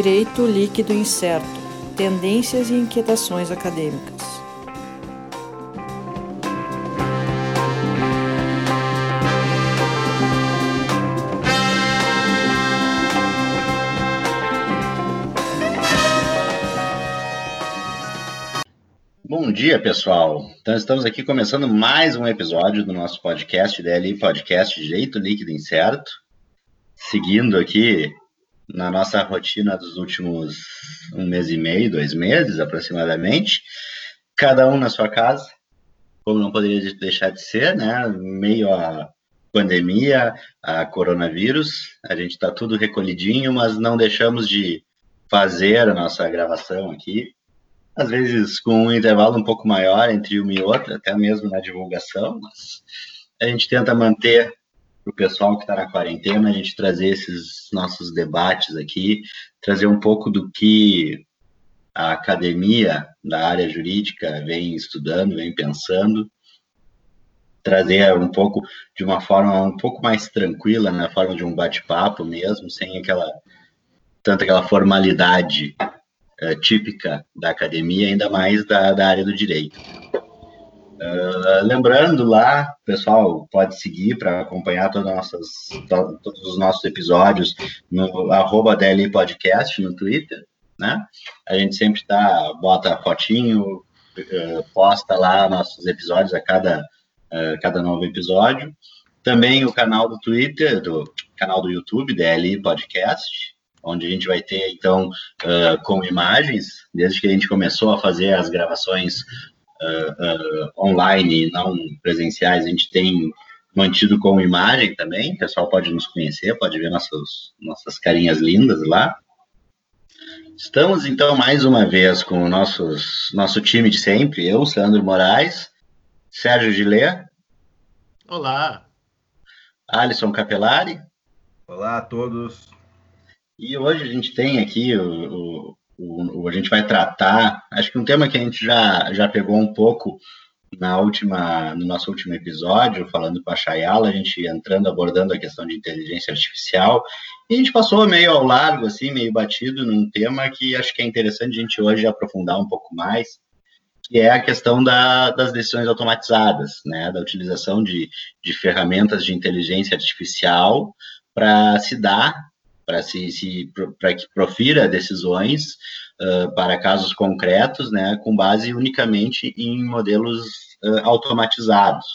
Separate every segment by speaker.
Speaker 1: Direito líquido incerto. Tendências e inquietações acadêmicas.
Speaker 2: Bom dia, pessoal. Então, estamos aqui começando mais um episódio do nosso podcast, DLI Podcast Direito Líquido Incerto. Seguindo aqui na nossa rotina dos últimos um mês e meio, dois meses aproximadamente, cada um na sua casa, como não poderia deixar de ser, né? Meio a pandemia, a coronavírus, a gente está tudo recolhidinho, mas não deixamos de fazer a nossa gravação aqui, às vezes com um intervalo um pouco maior entre uma e outra, até mesmo na divulgação, mas a gente tenta manter para o pessoal que está na quarentena, a gente trazer esses nossos debates aqui, trazer um pouco do que a academia da área jurídica vem estudando, vem pensando, trazer um pouco de uma forma um pouco mais tranquila, na forma de um bate-papo mesmo, sem aquela tanta aquela formalidade uh, típica da academia, ainda mais da, da área do direito. Uh, lembrando lá, pessoal, pode seguir para acompanhar todas nossas, to, todos os nossos episódios no arroba DLI Podcast no Twitter, né? A gente sempre tá, bota fotinho, uh, posta lá nossos episódios a cada, uh, cada novo episódio. Também o canal do Twitter, do canal do YouTube, DLI Podcast, onde a gente vai ter, então, com imagens, desde que a gente começou a fazer as gravações uh, uh, online, não presenciais, a gente tem mantido com imagem também. O pessoal pode nos conhecer, pode ver nossas, nossas carinhas lindas lá. Estamos então mais uma vez com o nossos, nosso time de sempre, eu, Sandro Moraes, Sérgio Gilê.
Speaker 3: Olá.
Speaker 2: Alisson Capelari.
Speaker 4: Olá a todos.
Speaker 2: E hoje a gente tem aqui o, o, o, a gente vai tratar, acho que um tema que a gente já, já pegou um pouco na última, no nosso último episódio, falando com a Chayala, a gente entrando, abordando a questão de inteligência artificial, e a gente passou meio ao largo, assim, meio batido num tema que acho que é interessante a gente hoje aprofundar um pouco mais, que é a questão da, das decisões automatizadas, né, da utilização de, de ferramentas de inteligência artificial para se dar para se, se que profira decisões uh, para casos concretos, né, com base unicamente em modelos uh, automatizados.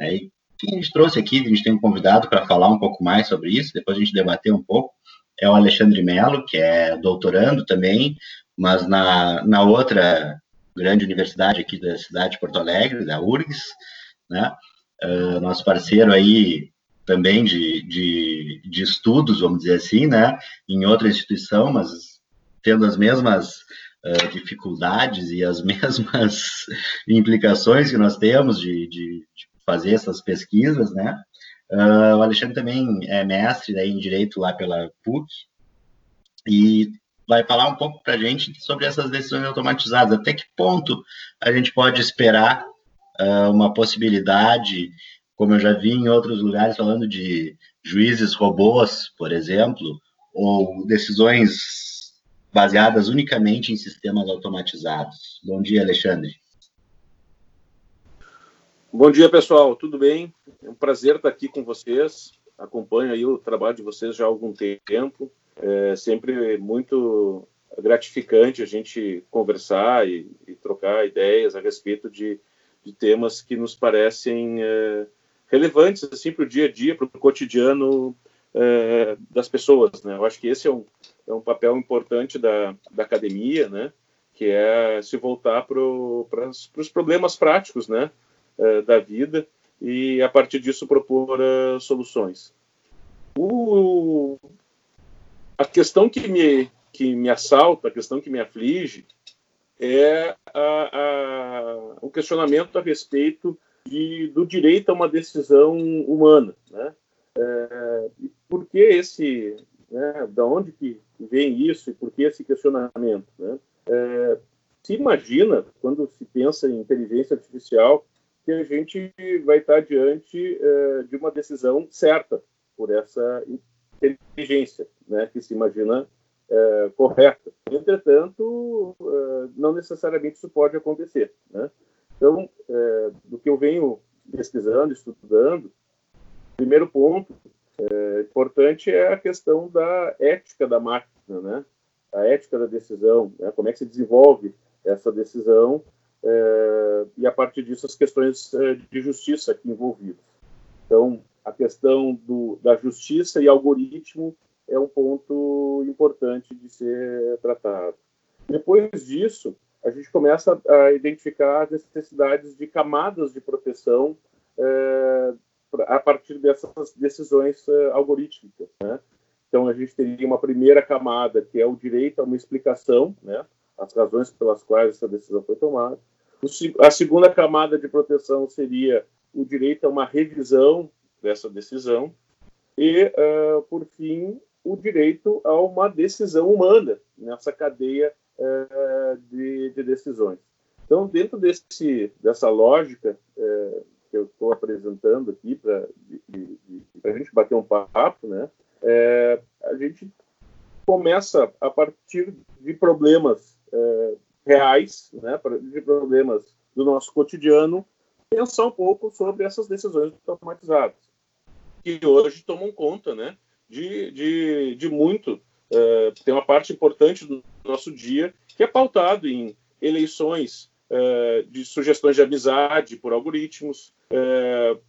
Speaker 2: Né? E quem a gente trouxe aqui, a gente tem um convidado para falar um pouco mais sobre isso, depois a gente debater um pouco, é o Alexandre Melo, que é doutorando também, mas na, na outra grande universidade aqui da cidade de Porto Alegre, da URGS, né? Uh, nosso parceiro aí também de, de, de estudos, vamos dizer assim, né, em outra instituição, mas tendo as mesmas uh, dificuldades e as mesmas implicações que nós temos de, de, de fazer essas pesquisas, né? Uh, o Alexandre também é mestre daí, em Direito lá pela PUC e vai falar um pouco para a gente sobre essas decisões automatizadas. Até que ponto a gente pode esperar uh, uma possibilidade como eu já vi em outros lugares falando de juízes robôs, por exemplo, ou decisões baseadas unicamente em sistemas automatizados. Bom dia, Alexandre.
Speaker 5: Bom dia, pessoal. Tudo bem? É um prazer estar aqui com vocês. Acompanho aí o trabalho de vocês já há algum tempo. É sempre muito gratificante a gente conversar e, e trocar ideias a respeito de, de temas que nos parecem é, relevantes assim para o dia a dia, para o cotidiano é, das pessoas, né? Eu acho que esse é um, é um papel importante da, da academia, né? Que é se voltar para os problemas práticos, né? É, da vida e a partir disso propor uh, soluções. O, a questão que me que me assalta, a questão que me aflige é a, a, o questionamento a respeito de, do direito a uma decisão humana, né? É, por que esse, né, da onde que vem isso e por que esse questionamento, né? É, se imagina, quando se pensa em inteligência artificial, que a gente vai estar diante é, de uma decisão certa por essa inteligência, né, que se imagina é, correta. Entretanto, é, não necessariamente isso pode acontecer. Né? Então, é, que eu venho pesquisando, estudando, primeiro ponto é, importante é a questão da ética da máquina, né? a ética da decisão, né? como é que se desenvolve essa decisão é, e, a partir disso, as questões é, de justiça aqui envolvidas. Então, a questão do, da justiça e algoritmo é um ponto importante de ser tratado. Depois disso, a gente começa a identificar as necessidades de camadas de proteção é, a partir dessas decisões é, algorítmicas. Né? Então, a gente teria uma primeira camada, que é o direito a uma explicação, né? as razões pelas quais essa decisão foi tomada. A segunda camada de proteção seria o direito a uma revisão dessa decisão. E, uh, por fim, o direito a uma decisão humana nessa cadeia uh, de, de, decisões. Então, dentro desse, dessa lógica uh, que eu estou apresentando aqui para a gente bater um papo, né, a gente começa a partir de problemas reais, né, de problemas do nosso cotidiano, pensar um pouco sobre essas decisões automatizadas, que hoje tomam conta né, de, de, de muito. Uh, tem uma parte importante do nosso dia que é pautado em eleições uh, de sugestões de amizade por algoritmos, uh,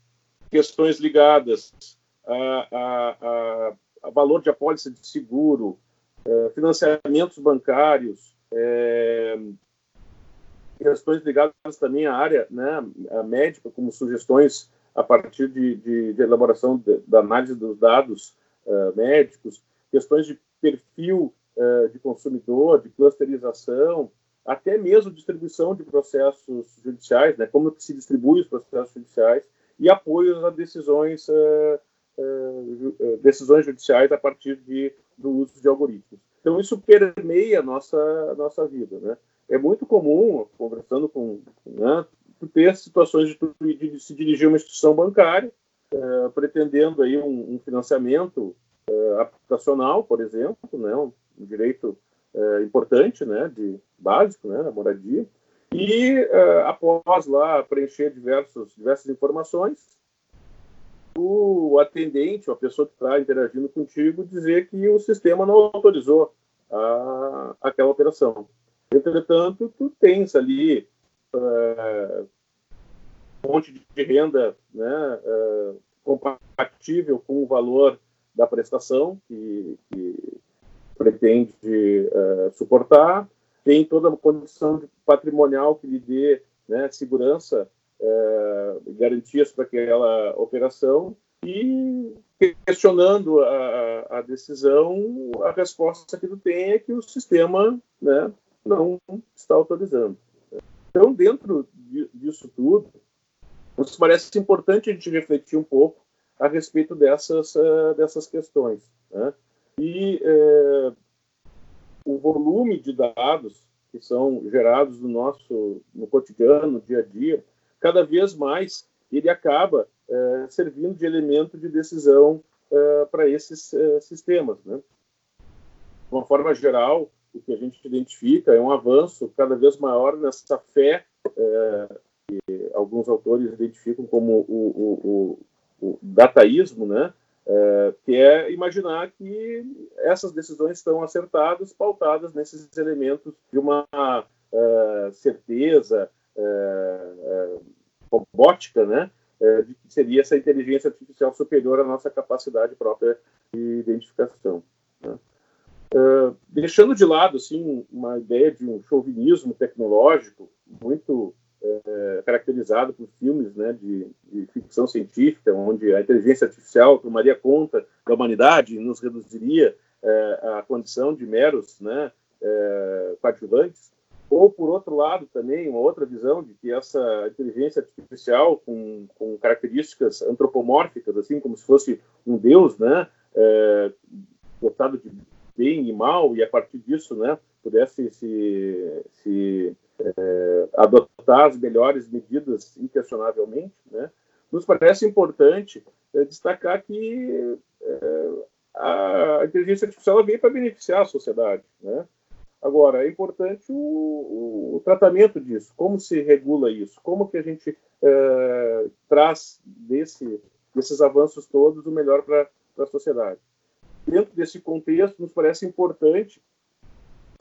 Speaker 5: questões ligadas a, a, a, a, valor de apólice de seguro, financiamentos bancários, questões ligadas também à área né, à médica, como sugestões a partir de, de, de elaboração da análise dos dados uh, médicos, questões de perfil uh, de consumidor, de clusterização, até mesmo distribuição de processos judiciais, né, como que se distribui os processos judiciais e apoio a decisões, uh, decisões judiciais a partir de, do uso de algoritmos. Então isso permeia a nossa, a nossa vida, né? é muito comum, conversando com, né, ter situações de, de, de, se dirigir a uma instituição bancária, pretendendo aí um, um financiamento é, habitacional, por exemplo, né, um, um direito é, importante, né, de básico, né, a moradia, e é, após lá preencher diversos, diversas informações, o atendente, a pessoa que está interagindo contigo, dizer que o sistema não autorizou a, aquela operação. Entretanto, tu tens ali uh, fonte de renda né, uh, compatível com o valor da prestação que, que pretende uh, suportar, tem toda a condição patrimonial que lhe dê né, segurança, uh, garantias para aquela operação e questionando a, a, decisão, a resposta que tu tem é que o sistema né, não está autorizando. Então, dentro disso tudo, nos parece importante a gente refletir um pouco a respeito dessas, uh, dessas questões. Né? E uh, o volume de dados que são gerados no nosso no cotidiano, no dia a dia, cada vez mais ele acaba uh, servindo de elemento de decisão para esses sistemas. Né? De uma forma geral, o que a gente identifica é um avanço cada vez maior nessa fé é, que alguns autores identificam como o, o, o dataísmo, né? É, que é imaginar que essas decisões estão acertadas, pautadas nesses elementos de uma é, certeza é, é robótica, né? De que seria essa inteligência artificial superior à nossa capacidade própria de identificação. Né? Uh, deixando de lado assim uma ideia de um chauvinismo tecnológico muito caracterizado por filmes né, de, de, ficção científica, onde a inteligência artificial tomaria conta da humanidade e nos reduziria uh, à condição de meros né, coadjuvantes, ou por outro lado também uma outra visão de que essa inteligência artificial com, com características antropomórficas, assim como se fosse um deus, né, dotado de bem e mal, e a partir disso né, pudesse se, se é, adotar as melhores medidas inquestionavelmente, né, nos parece importante é, destacar que é, a inteligência artificial veio para beneficiar a sociedade, né? Agora, é importante o, o, o, tratamento disso, como se regula isso, como que a gente é, traz desse, desses avanços todos o melhor para a sociedade. Dentro desse contexto, nos parece importante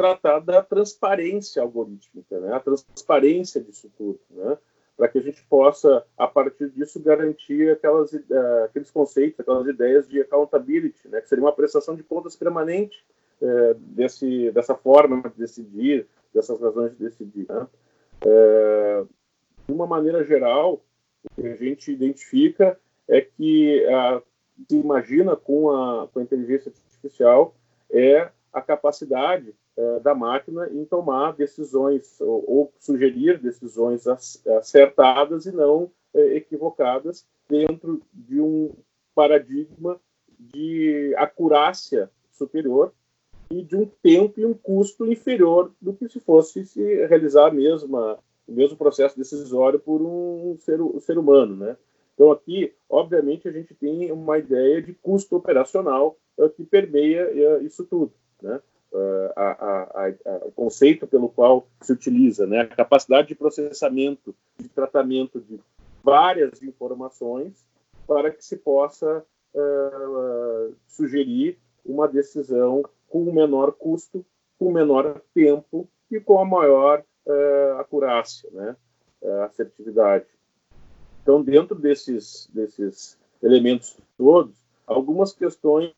Speaker 5: tratar da transparência algorítmica, né? a transparência disso tudo, né? para que a gente possa, a partir disso, garantir aquelas, uh, aqueles conceitos, aquelas ideias de accountability, né? que seria uma prestação de contas permanente uh, desse, dessa forma de decidir, dessas razões de decidir. Né? Uh, de uma maneira geral, o que a gente identifica é que se imagina com a, com a inteligência artificial é a capacidade é, da máquina em tomar decisões ou, ou, sugerir decisões acertadas e não é, equivocadas dentro de um paradigma de acurácia superior e de um tempo e um custo inferior do que se fosse se realizar a mesma, o mesmo processo decisório por um ser, um ser humano, né? Então aqui, obviamente, a gente tem uma ideia de custo operacional é, que permeia isso tudo, né? Uh, o conceito pelo qual se utiliza, né? a capacidade de processamento, de tratamento de várias informações para que se possa uh, sugerir uma decisão com o menor custo, com o menor tempo e com a maior uh, acurácia, né? assertividade. Então, dentro desses, desses elementos todos, algumas questões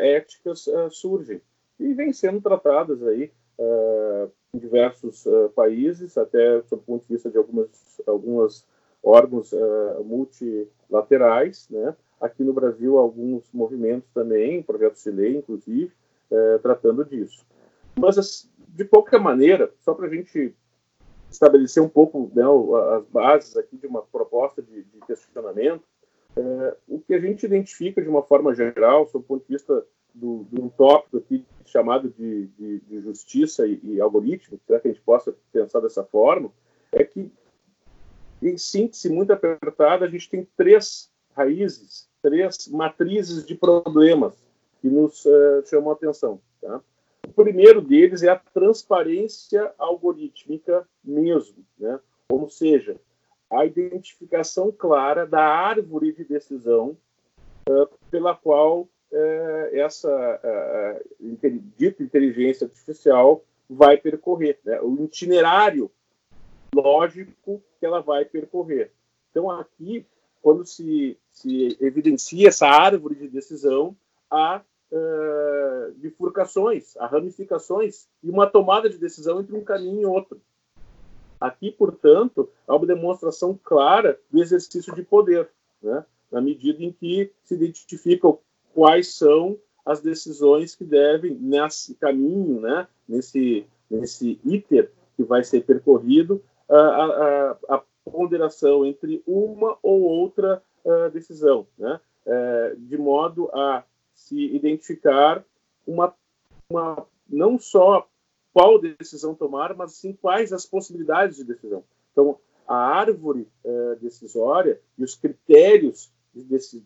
Speaker 5: éticas surgem e vêm sendo tratadas aí uh, em diversos uh, países, até sob o ponto de vista de algumas, algumas órgãos uh, multilaterais, né? Aqui no Brasil, alguns movimentos também, projetos de lei, inclusive, tratando disso. Mas, de qualquer maneira, só para a gente estabelecer um pouco né, as bases aqui de uma proposta de, de questionamento, o que a gente identifica de uma forma geral, sob o ponto de vista do, de um tópico aqui chamado de, de, de justiça e, e algoritmo, será que a gente possa pensar dessa forma, é que, em síntese muito apertada, a gente tem três raízes, três matrizes de problemas que nos uh, chamam a atenção. Tá? O primeiro deles é a transparência algorítmica mesmo, né? ou seja, a identificação clara da árvore de decisão uh, pela qual essa é, dita inteligência artificial vai percorrer, né? o itinerário lógico que ela vai percorrer. Então, aqui, quando se, se evidencia essa árvore de decisão, há bifurcações, há ramificações e uma tomada de decisão entre um caminho e outro. Aqui, portanto, há uma demonstração clara do exercício de poder, né? na medida em que se identificam quais são as decisões que devem, nesse caminho, né, nesse, nesse iter que vai ser percorrido, a, a, a ponderação entre uma ou outra decisão, né, uh, de modo a se identificar uma, uma não só qual decisão tomar, mas sim quais as possibilidades de decisão. Então, a árvore uh, decisória e os critérios de,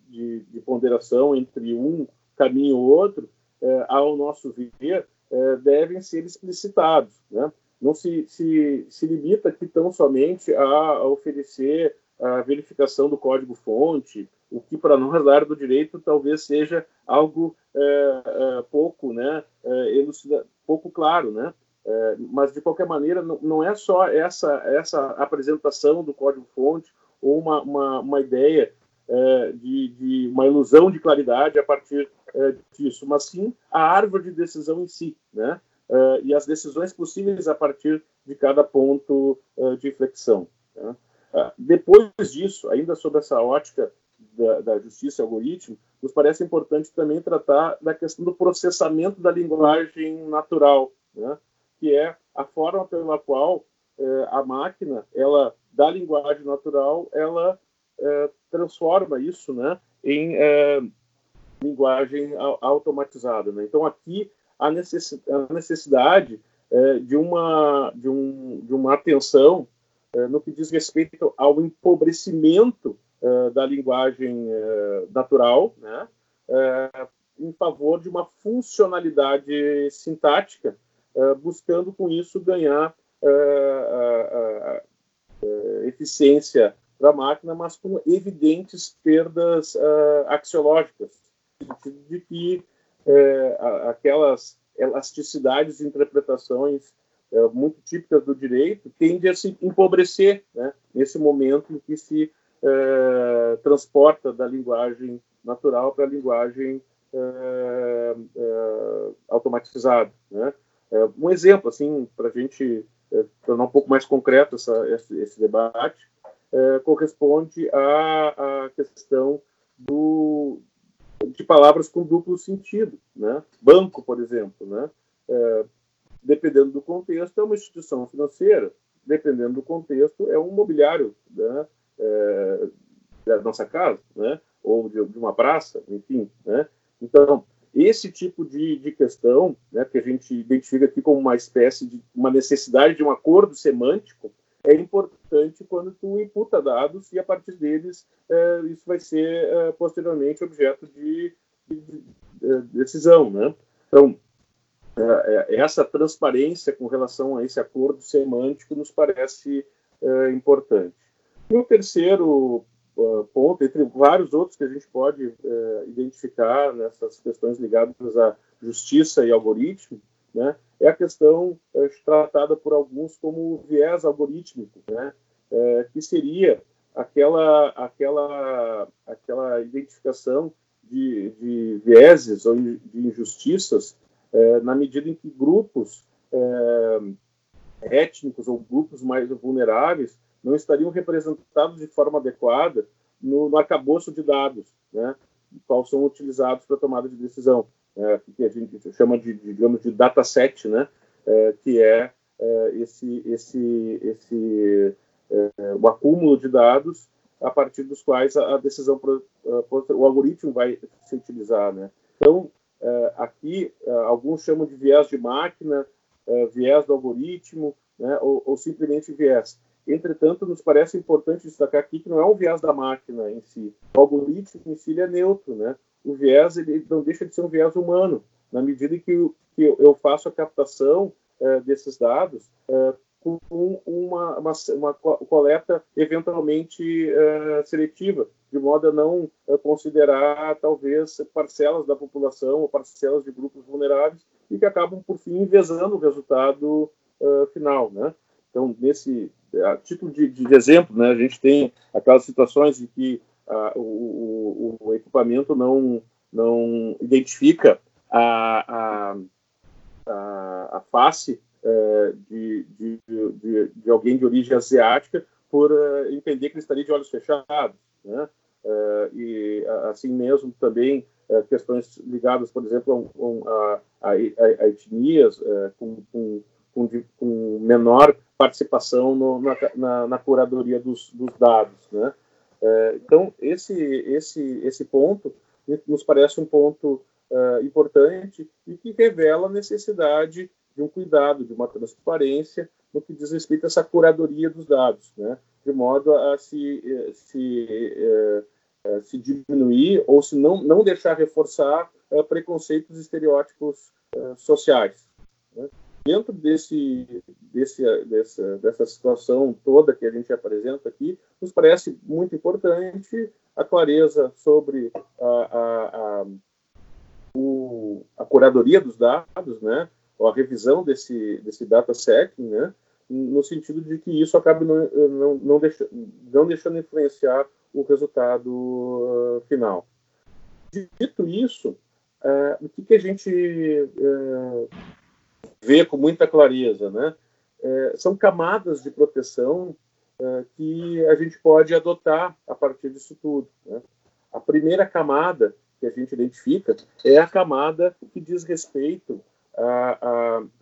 Speaker 5: de, de ponderação entre um caminho e outro, é, ao nosso ver, é, devem ser explicitados. Né? Não se, se, se limita aqui tão somente a, a oferecer a verificação do código-fonte, o que para nós da área do direito talvez seja algo é, é, pouco, né, é, elucida, pouco claro, né? É, mas de qualquer maneira não, não, é só essa essa apresentação do código-fonte ou uma, uma, uma ideia é, de, de, uma ilusão de claridade a partir é, disso, mas sim a árvore de decisão em si, né? É, e as decisões possíveis a partir de cada ponto é, de inflexão. Né? É, depois disso, ainda sobre essa ótica da, da justiça algoritmo, nos parece importante também tratar da questão do processamento da linguagem natural, né? que é a forma pela qual é, a máquina, ela da linguagem natural, ela é, transforma isso né, em é, linguagem automatizada. Né? Então, aqui, a necessidade é, de, uma, de, um, de uma atenção no que diz respeito ao empobrecimento da linguagem natural, né? em favor de uma funcionalidade sintática, buscando com isso ganhar eficiência para a máquina, mas com evidentes perdas axiológicas, no sentido de que aquelas elasticidades de interpretações muito típicas do direito tendem a se empobrecer né, nesse momento em que se transporta da linguagem natural para a linguagem automatizada. Né? Um exemplo, assim, para a gente tornar um pouco mais concreto essa, esse, esse, debate, é, corresponde à, à questão do, de palavras com duplo sentido. Né? Banco, por exemplo, né? É, dependendo do contexto, é uma instituição financeira, dependendo do contexto, é um mobiliário né? da nossa casa. Né? ou de, de uma praça, enfim, né? Então, esse tipo de, de questão, né, que a gente identifica aqui como uma espécie de uma necessidade de um acordo semântico, é importante quando tu imputa dados e a partir deles é, isso vai ser é, posteriormente objeto de, de, de, é, decisão, né? Então é, é, essa transparência com relação a esse acordo semântico nos parece é, importante. E o terceiro ponto, entre vários outros que a gente pode identificar nessas questões ligadas à justiça e algoritmo, né, é a questão é, tratada por alguns como viés algorítmico, né, é, que seria aquela, aquela, aquela identificação de, de vieses ou de injustiças é, na medida em que grupos é, étnicos ou grupos mais vulneráveis não estariam representados de forma adequada no, no arcabouço de dados, né, qual são utilizados para tomada de decisão, é, que a gente chama de, digamos, de dataset, né, é, que é, é, esse, esse, esse é, o acúmulo de dados a partir dos quais a, a decisão, o algoritmo vai se utilizar, né. Então, é, aqui, é, alguns chamam de viés de máquina, viés do algoritmo, né, ou, ou simplesmente viés. Entretanto, nos parece importante destacar aqui que não é um viés da máquina em si. O algoritmo em si é neutro, né? O viés ele não deixa de ser um viés humano, na medida que, que eu faço a captação é, desses dados é, com uma, uma, uma, coleta eventualmente é, seletiva, de modo a não considerar talvez parcelas da população ou parcelas de grupos vulneráveis e que acabam por fim envezando o resultado final, né? Então, nesse a título de, de, exemplo, né, a gente tem aquelas situações em que o, o, o, equipamento não, não identifica a, a, a, face é, de, de, de, de, alguém de origem asiática por uh, entender que ele estaria de olhos fechados. Né? Uh, e assim mesmo também uh, questões ligadas, por exemplo, a, a, a etnias com, com, com, com menor participação no, na, na, na, curadoria dos, dos dados. Né? É, então, esse, esse, esse ponto nos parece um ponto uh, importante e que revela a necessidade de um cuidado, de uma transparência no que diz respeito a essa curadoria dos dados, né? de modo a se, eh, se, uh, uh, se diminuir ou se não, não deixar reforçar preconceitos e estereótipos sociais. Né? Dentro desse, desse, dessa, dessa situação toda que a gente apresenta aqui, nos parece muito importante a clareza sobre a, a, a, o, a curadoria dos dados, né, ou a revisão desse, desse data né, no sentido de que isso acabe não, não, não, deixa, não deixando influenciar o resultado uh, final. Dito isso, uh, o que, que a gente uh, vê com muita clareza, né? É, são camadas de proteção é, que a gente pode adotar a partir disso tudo. Né? A primeira camada que a gente identifica é a camada que diz respeito à,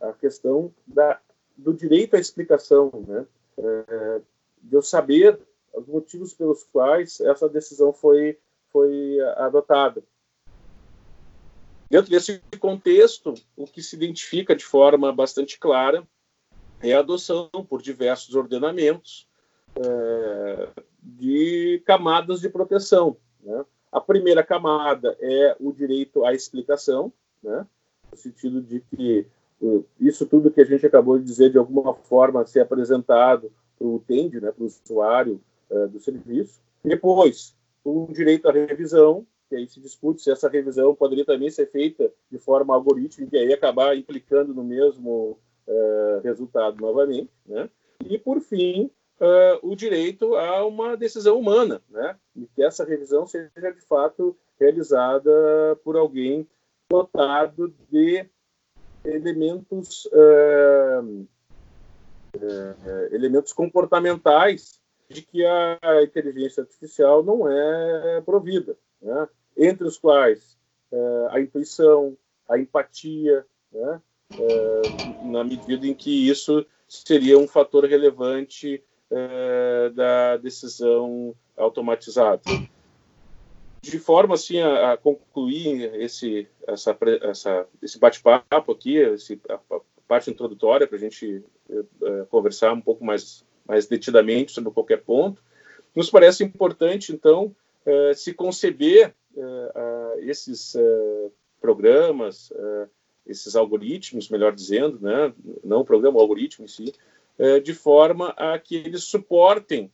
Speaker 5: à, à questão da, do direito à explicação, né? É, de eu saber os motivos pelos quais essa decisão foi, foi adotada. Dentro desse contexto, o que se identifica de forma bastante clara é a adoção por diversos ordenamentos é, de camadas de proteção. Né? A primeira camada é o direito à explicação, né? no sentido de que isso tudo que a gente acabou de dizer, de alguma forma, ser apresentado para o utente, né, para o usuário uh, do serviço. Depois, o direito à revisão, que aí se discute se essa revisão poderia também ser feita de forma algorítmica e aí acabar implicando no mesmo uh, resultado novamente. Né? E, por fim, uh, o direito a uma decisão humana, né? e que essa revisão seja, de fato, realizada por alguém dotado de elementos uh, elementos comportamentais de que a inteligência artificial não é provida, né? Entre os quais uh, a intuição, a empatia, né? na medida em que isso seria um fator relevante da decisão automatizada de forma assim a, a concluir esse essa, essa esse bate-papo aqui, esse, a, a parte introdutória para a gente conversar um pouco mais mais detidamente sobre qualquer ponto, nos parece importante então se conceber uh, esses programas, esses algoritmos, melhor dizendo, né, não o programa, o algoritmo em si, de forma a que eles suportem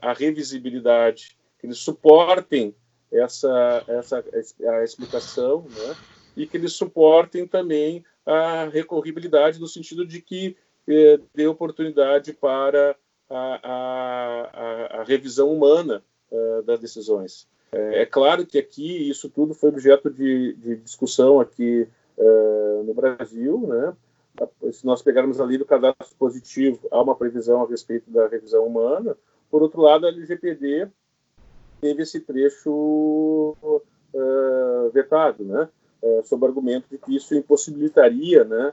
Speaker 5: a revisibilidade, que eles suportem essa, essa a explicação, né? e que eles suportem também a recorribilidade no sentido de que eh, dê oportunidade para a, a, a revisão humana uh, das decisões. É, é, claro que aqui isso tudo foi objeto de, de discussão aqui uh, no Brasil, né? Se nós pegarmos ali do cadastro positivo, há uma previsão a respeito da revisão humana. Por outro lado, a LGPD teve esse trecho uh, vetado, né? Uh, sob argumento de que isso impossibilitaria, né,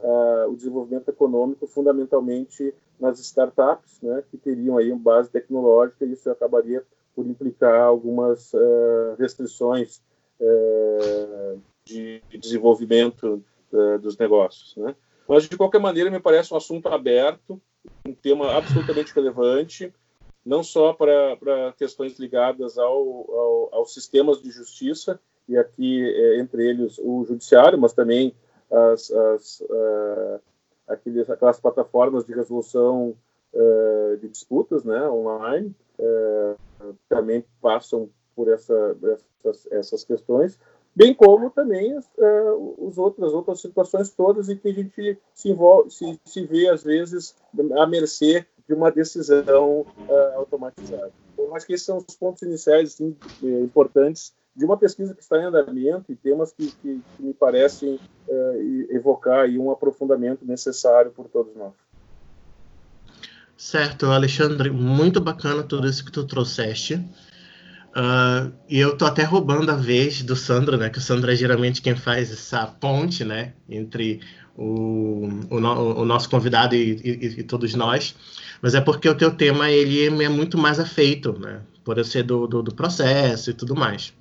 Speaker 5: uh, o desenvolvimento econômico fundamentalmente nas startups, né, que teriam aí uma base tecnológica e isso acabaria por implicar algumas uh, restrições de desenvolvimento dos negócios, né? Mas de qualquer maneira me parece um assunto aberto, um tema absolutamente relevante não só para, questões ligadas ao, ao, aos sistemas de justiça, e aqui é, entre eles o judiciário, mas também as, as, uh, aqueles, aquelas plataformas de resolução uh, de disputas né, online, uh, também passam por essa, essas, essas questões, bem como também as, os outras, outras situações todas em que a gente se, envolve, se, se vê, às vezes, à mercê de uma decisão uh, automatizada. Então, acho que esses são os pontos iniciais assim, importantes de uma pesquisa que está em andamento e temas que, que, que me parecem uh, evocar um aprofundamento necessário por todos nós.
Speaker 3: Certo, Alexandre, muito bacana tudo isso que tu trouxeste. Uh, e eu tô até roubando a vez do Sandro, né? Que o Sandro é geralmente quem faz essa ponte, né? Entre o, o, o nosso convidado e, e, e, todos nós mas é porque o teu tema ele é muito mais afeito, né? Por eu ser do, do, do processo e tudo mais.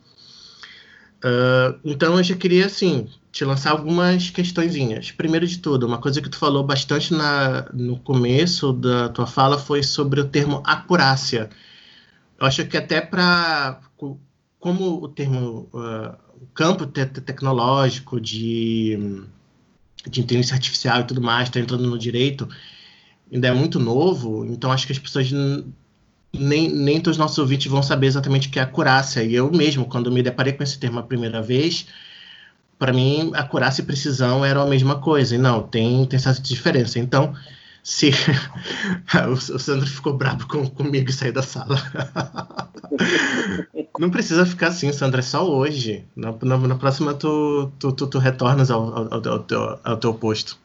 Speaker 3: Uh, então eu já queria assim te lançar algumas questõezinhas. Primeiro de tudo, uma coisa que tu falou bastante na, no começo da tua fala foi sobre o termo acurácia. Eu acho que até para como o termo uh, o campo te tecnológico de de inteligência artificial e tudo mais está entrando no direito, ainda é muito novo, então acho que as pessoas nem, nem todos os nossos ouvintes vão saber exatamente o que é acurácia. E eu mesmo, quando me deparei com esse termo a primeira vez, para mim, acurácia e precisão eram a mesma coisa. E não, tem, tem essa diferença. Então, se o, Sandro ficou bravo com, comigo e saiu da sala. não precisa ficar assim, Sandro, é só hoje. Na, na, na próxima tu, tu, tu, tu retornas ao, ao, ao, teu, ao teu posto.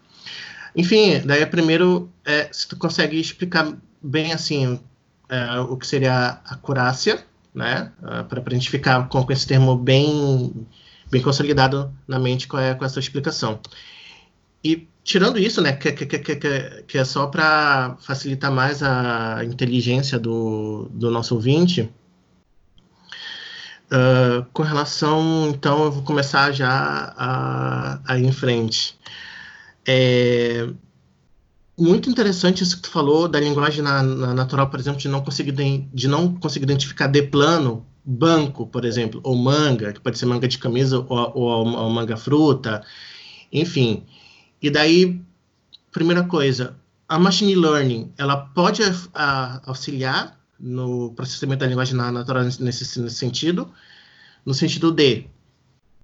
Speaker 3: Enfim, daí primeiro, é, se tu consegue explicar bem assim é, o que seria a acurácia, né? É, para a gente ficar com, com, esse termo bem, bem consolidado na mente com, a, com essa explicação. E tirando isso, né, que, que, que, que é só para facilitar mais a inteligência do, do nosso ouvinte, uh, com relação, então, eu vou começar já a, a ir em frente. É muito interessante isso que tu falou da linguagem na, na natural, por exemplo, de não conseguir de não conseguir identificar de plano banco, por exemplo, ou manga, que pode ser manga de camisa ou, ou, ou manga fruta, enfim. E daí, primeira coisa, a machine learning, ela pode a, auxiliar no processamento da linguagem natural nesse, nesse sentido, no sentido de,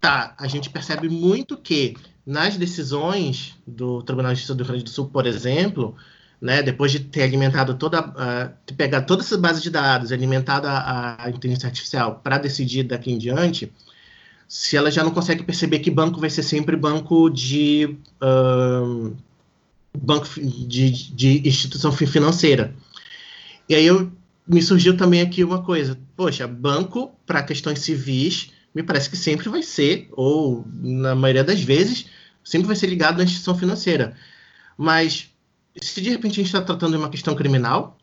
Speaker 3: tá, a gente percebe muito que nas decisões do Tribunal de Justiça do Rio Grande do Sul, por exemplo, né, depois de ter alimentado toda, uh, ter pegado toda essa base de dados alimentado a, a inteligência artificial para decidir daqui em diante, se ela já não consegue perceber que banco vai ser sempre banco de uh, banco de, de instituição financeira. E aí eu, me surgiu também aqui uma coisa, poxa, banco para questões civis me parece que sempre vai ser, ou na maioria das vezes, sempre vai ser ligado à instituição financeira. Mas se de repente a gente está tratando de uma questão criminal,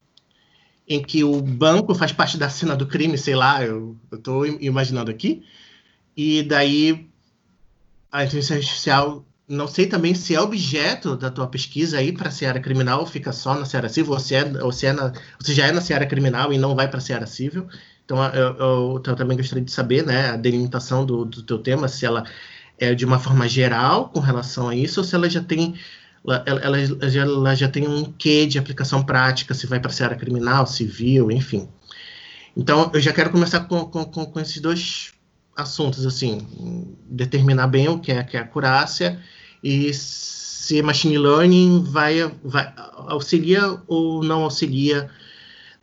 Speaker 3: em que o banco faz parte da cena do crime, sei lá, eu estou imaginando aqui, e daí a inteligência artificial, não sei também se é objeto da tua pesquisa aí para a seara criminal, fica só na seara civil, ou se, é, ou se, é na, já é na seara criminal e não vai para a seara civil. Então, eu, eu, eu, também gostaria de saber né, a delimitação do, do teu tema, se ela é de uma forma geral com relação a isso, ou se ela já tem ela, ela, ela já tem um quê de aplicação prática, se vai para a seara criminal, civil, enfim. Então, eu já quero começar com, com, com, esses dois assuntos, assim, determinar bem o que é, que é a acurácia e se machine learning vai, vai auxilia ou não auxilia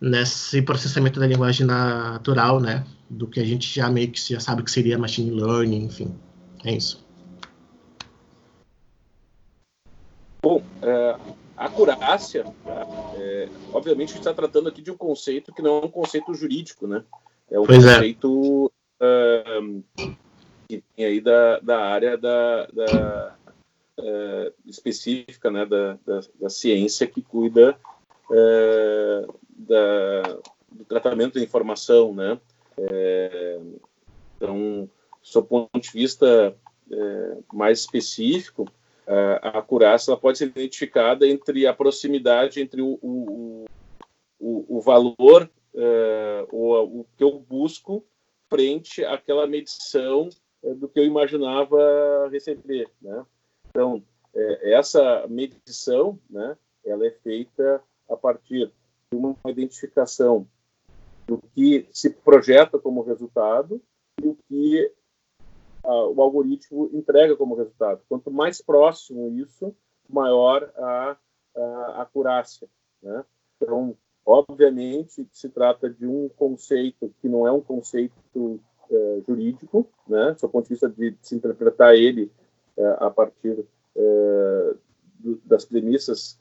Speaker 3: nesse processamento da linguagem natural, né? Do que a gente já meio que já sabe que seria machine learning, enfim. É isso.
Speaker 5: Bom, é, a acurácia, é, obviamente, a gente está tratando aqui de um conceito que não é um conceito jurídico, né? É um pois é. conceito é. que vem aí da, da área da, da é, específica, né, da, da, da, ciência que cuida é, da, do tratamento da informação, né? É, então, do ponto de vista é, mais específico, a, a acurácia ela pode ser identificada entre a proximidade entre o, o, o, o valor, é, o, o que eu busco frente àquela medição é, do que eu imaginava receber, né? Então, é, essa medição, né, ela é feita a partir uma identificação do que se projeta como resultado e o que uh, o algoritmo entrega como resultado. Quanto mais próximo isso, maior a, acurácia. Né? Então, obviamente, se trata de um conceito que não é um conceito uh, jurídico, né? do ponto de vista de, se interpretar ele uh, a partir é, do, das premissas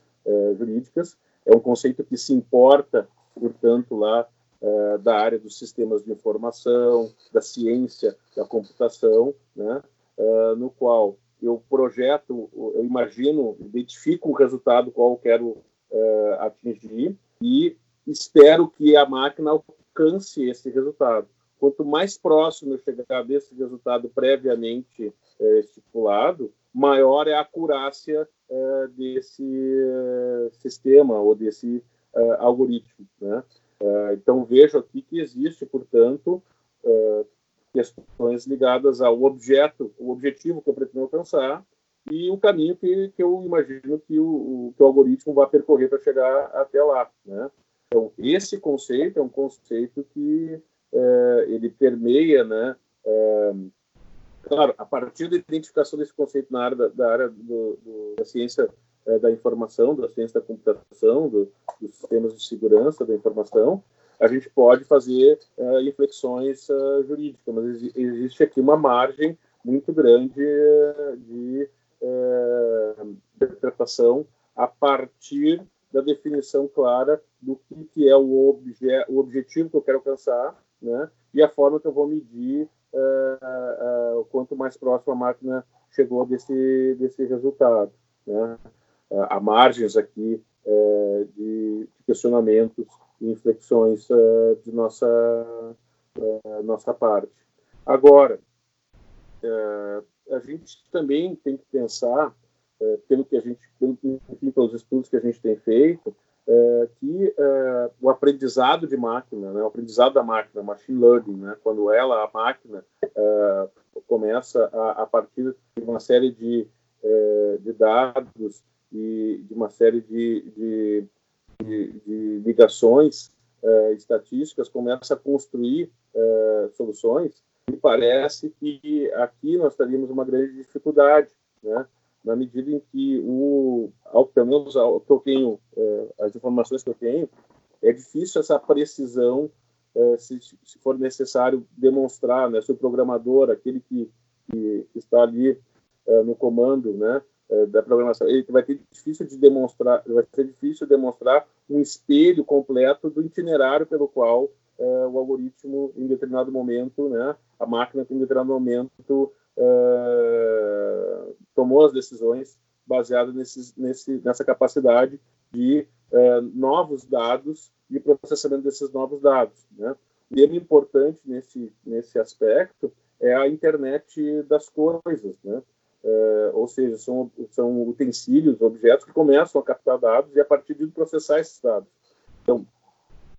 Speaker 5: jurídicas, é um conceito que se importa, portanto, lá é, da área dos sistemas de informação, da ciência da computação, né, é, no qual eu projeto, eu imagino, identifico o resultado qual eu quero é, atingir e espero que a máquina alcance esse resultado. Quanto mais próximo eu chegar desse resultado previamente estipulado, maior é a acurácia é, desse é, sistema ou desse é, algoritmo. Né? Então, vejo aqui que existe, portanto, questões ligadas ao objeto, o objetivo que eu pretendo alcançar e o caminho que, que eu imagino que o, que o algoritmo vai percorrer para chegar até lá. Né? Então, esse conceito é um conceito que ele permeia né, Claro, a partir da identificação desse conceito na área da, da área do, do, da ciência é, da informação, da ciência da computação, do, dos sistemas de segurança da informação, a gente pode fazer é, inflexões é, jurídicas, mas existe aqui uma margem muito grande é, de é, interpretação a partir da definição clara do que, que é o, obje, o objetivo que eu quero alcançar, né? E a forma que eu vou medir uh, uh, quanto mais próximo a máquina chegou desse, desse resultado. Né? Uh, há margens aqui de, questionamentos e inflexões de nossa, nossa parte. Agora, a gente também tem que pensar, pelo que a gente, pelo, enfim, pelos estudos que a gente tem feito, é, que é, o aprendizado de máquina, né, o aprendizado da máquina, machine learning, né, quando ela, a máquina, é, começa a, a, partir de uma série de, é, de dados e de uma série de, de, de, de ligações é, estatísticas, começa a construir é, soluções, me parece que aqui nós teríamos uma grande dificuldade, né? Na medida em que o, ao, pelo menos ao que eu tenho, é, as informações que eu tenho, é difícil essa precisão, é, se, se, for necessário demonstrar, né, se o programador, aquele que, que está ali é, no comando, né, da programação, ele vai ter difícil de demonstrar, vai ser difícil demonstrar um espelho completo do itinerário pelo qual o algoritmo, em determinado momento, né, a máquina, em determinado momento, uh, tomou as decisões baseadas nesse, nessa capacidade de uh, novos dados e processamento desses novos dados. Né? E é importante nesse, nesse aspecto é a internet das coisas, né? Uh, ou seja, são, são utensílios, objetos que começam a captar dados e a partir de processar esses dados. Então,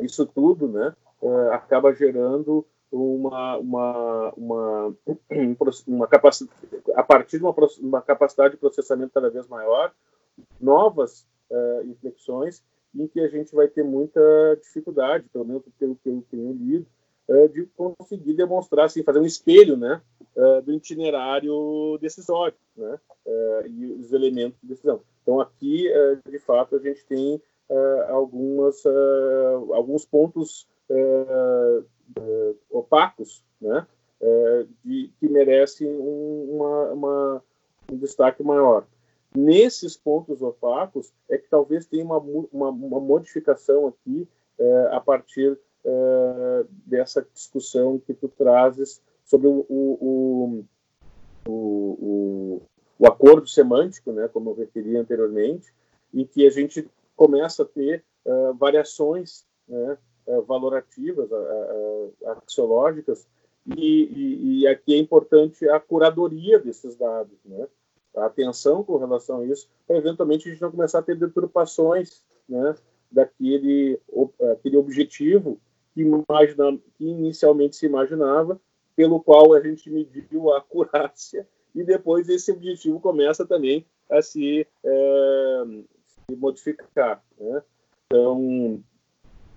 Speaker 5: isso tudo né, uh, acaba gerando uma, uma, uma, uma capacidade, a partir de uma, uma capacidade de processamento cada vez maior, novas uh, inflexões em que a gente vai ter muita dificuldade, pelo menos pelo que eu tenho lido, uh, de conseguir demonstrar, assim, fazer um espelho né, uh, do itinerário decisório né, e os elementos de decisão. Então, aqui, de fato, a gente tem algumas, alguns pontos uh, opacos, né, uh, de, que merecem um, uma, uma, um destaque maior. Nesses pontos opacos é que talvez tenha uma, uma, uma modificação aqui uh, a partir dessa discussão que tu trazes sobre o, o, o, o, o acordo semântico, né, como eu referi anteriormente, em que a gente começa a ter variações né, é, valorativas, axiológicas, e, e, e, aqui é importante a curadoria desses dados, né? a atenção com relação a isso, para eventualmente a gente não começar a ter deturpações né, daquele aquele objetivo que, imagina, que inicialmente se imaginava, pelo qual a gente mediu a acurácia, e depois esse objetivo começa também a se, é, se modificar. Né? Então,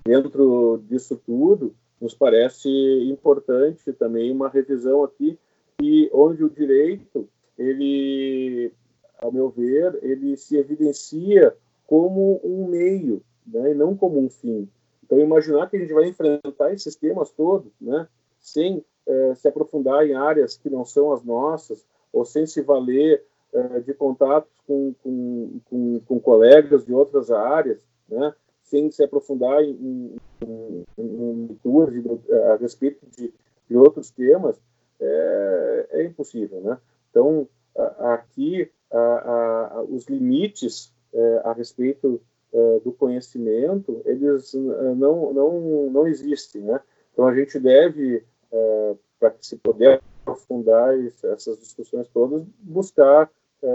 Speaker 5: dentro disso tudo, nos parece importante também uma revisão aqui e onde o direito ele, ao meu ver, ele se evidencia como um meio, né, e não como um fim. Então, imaginar que a gente vai enfrentar esses temas todos, né, sem eh, se aprofundar em áreas que não são as nossas, ou sem se valer eh, de contatos com, com, com, com colegas de outras áreas, né, sem se aprofundar em, em, em leituras a respeito de, de outros temas, é, é, impossível, né? Então, aqui, a, a, os limites é, a respeito é, do conhecimento, eles não, não, não existem, né? Então, a gente deve, é, para se poder aprofundar essas discussões todas, buscar é,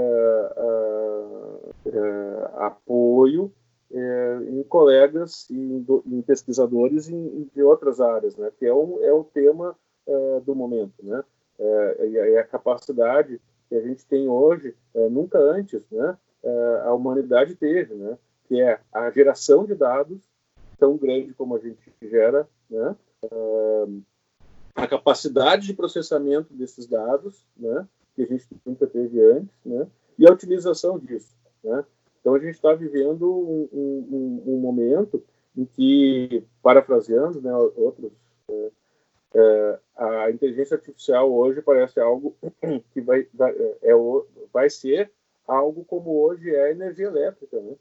Speaker 5: é, apoio é, em colegas e em, em pesquisadores em, de outras áreas, né? Que é o, é o tema é, do momento, né? É, é, a capacidade que a gente tem hoje, é, nunca antes, né? É, a humanidade teve, né? Que é a geração de dados tão grande como a gente gera, né? A capacidade de processamento desses dados, né? Que a gente nunca teve antes, né? E a utilização disso, né? Então, a gente está vivendo um, um, um, momento em que, parafraseando né, outros, é, é, a inteligência artificial hoje parece algo que vai, é, vai ser algo como hoje é a energia elétrica. Né?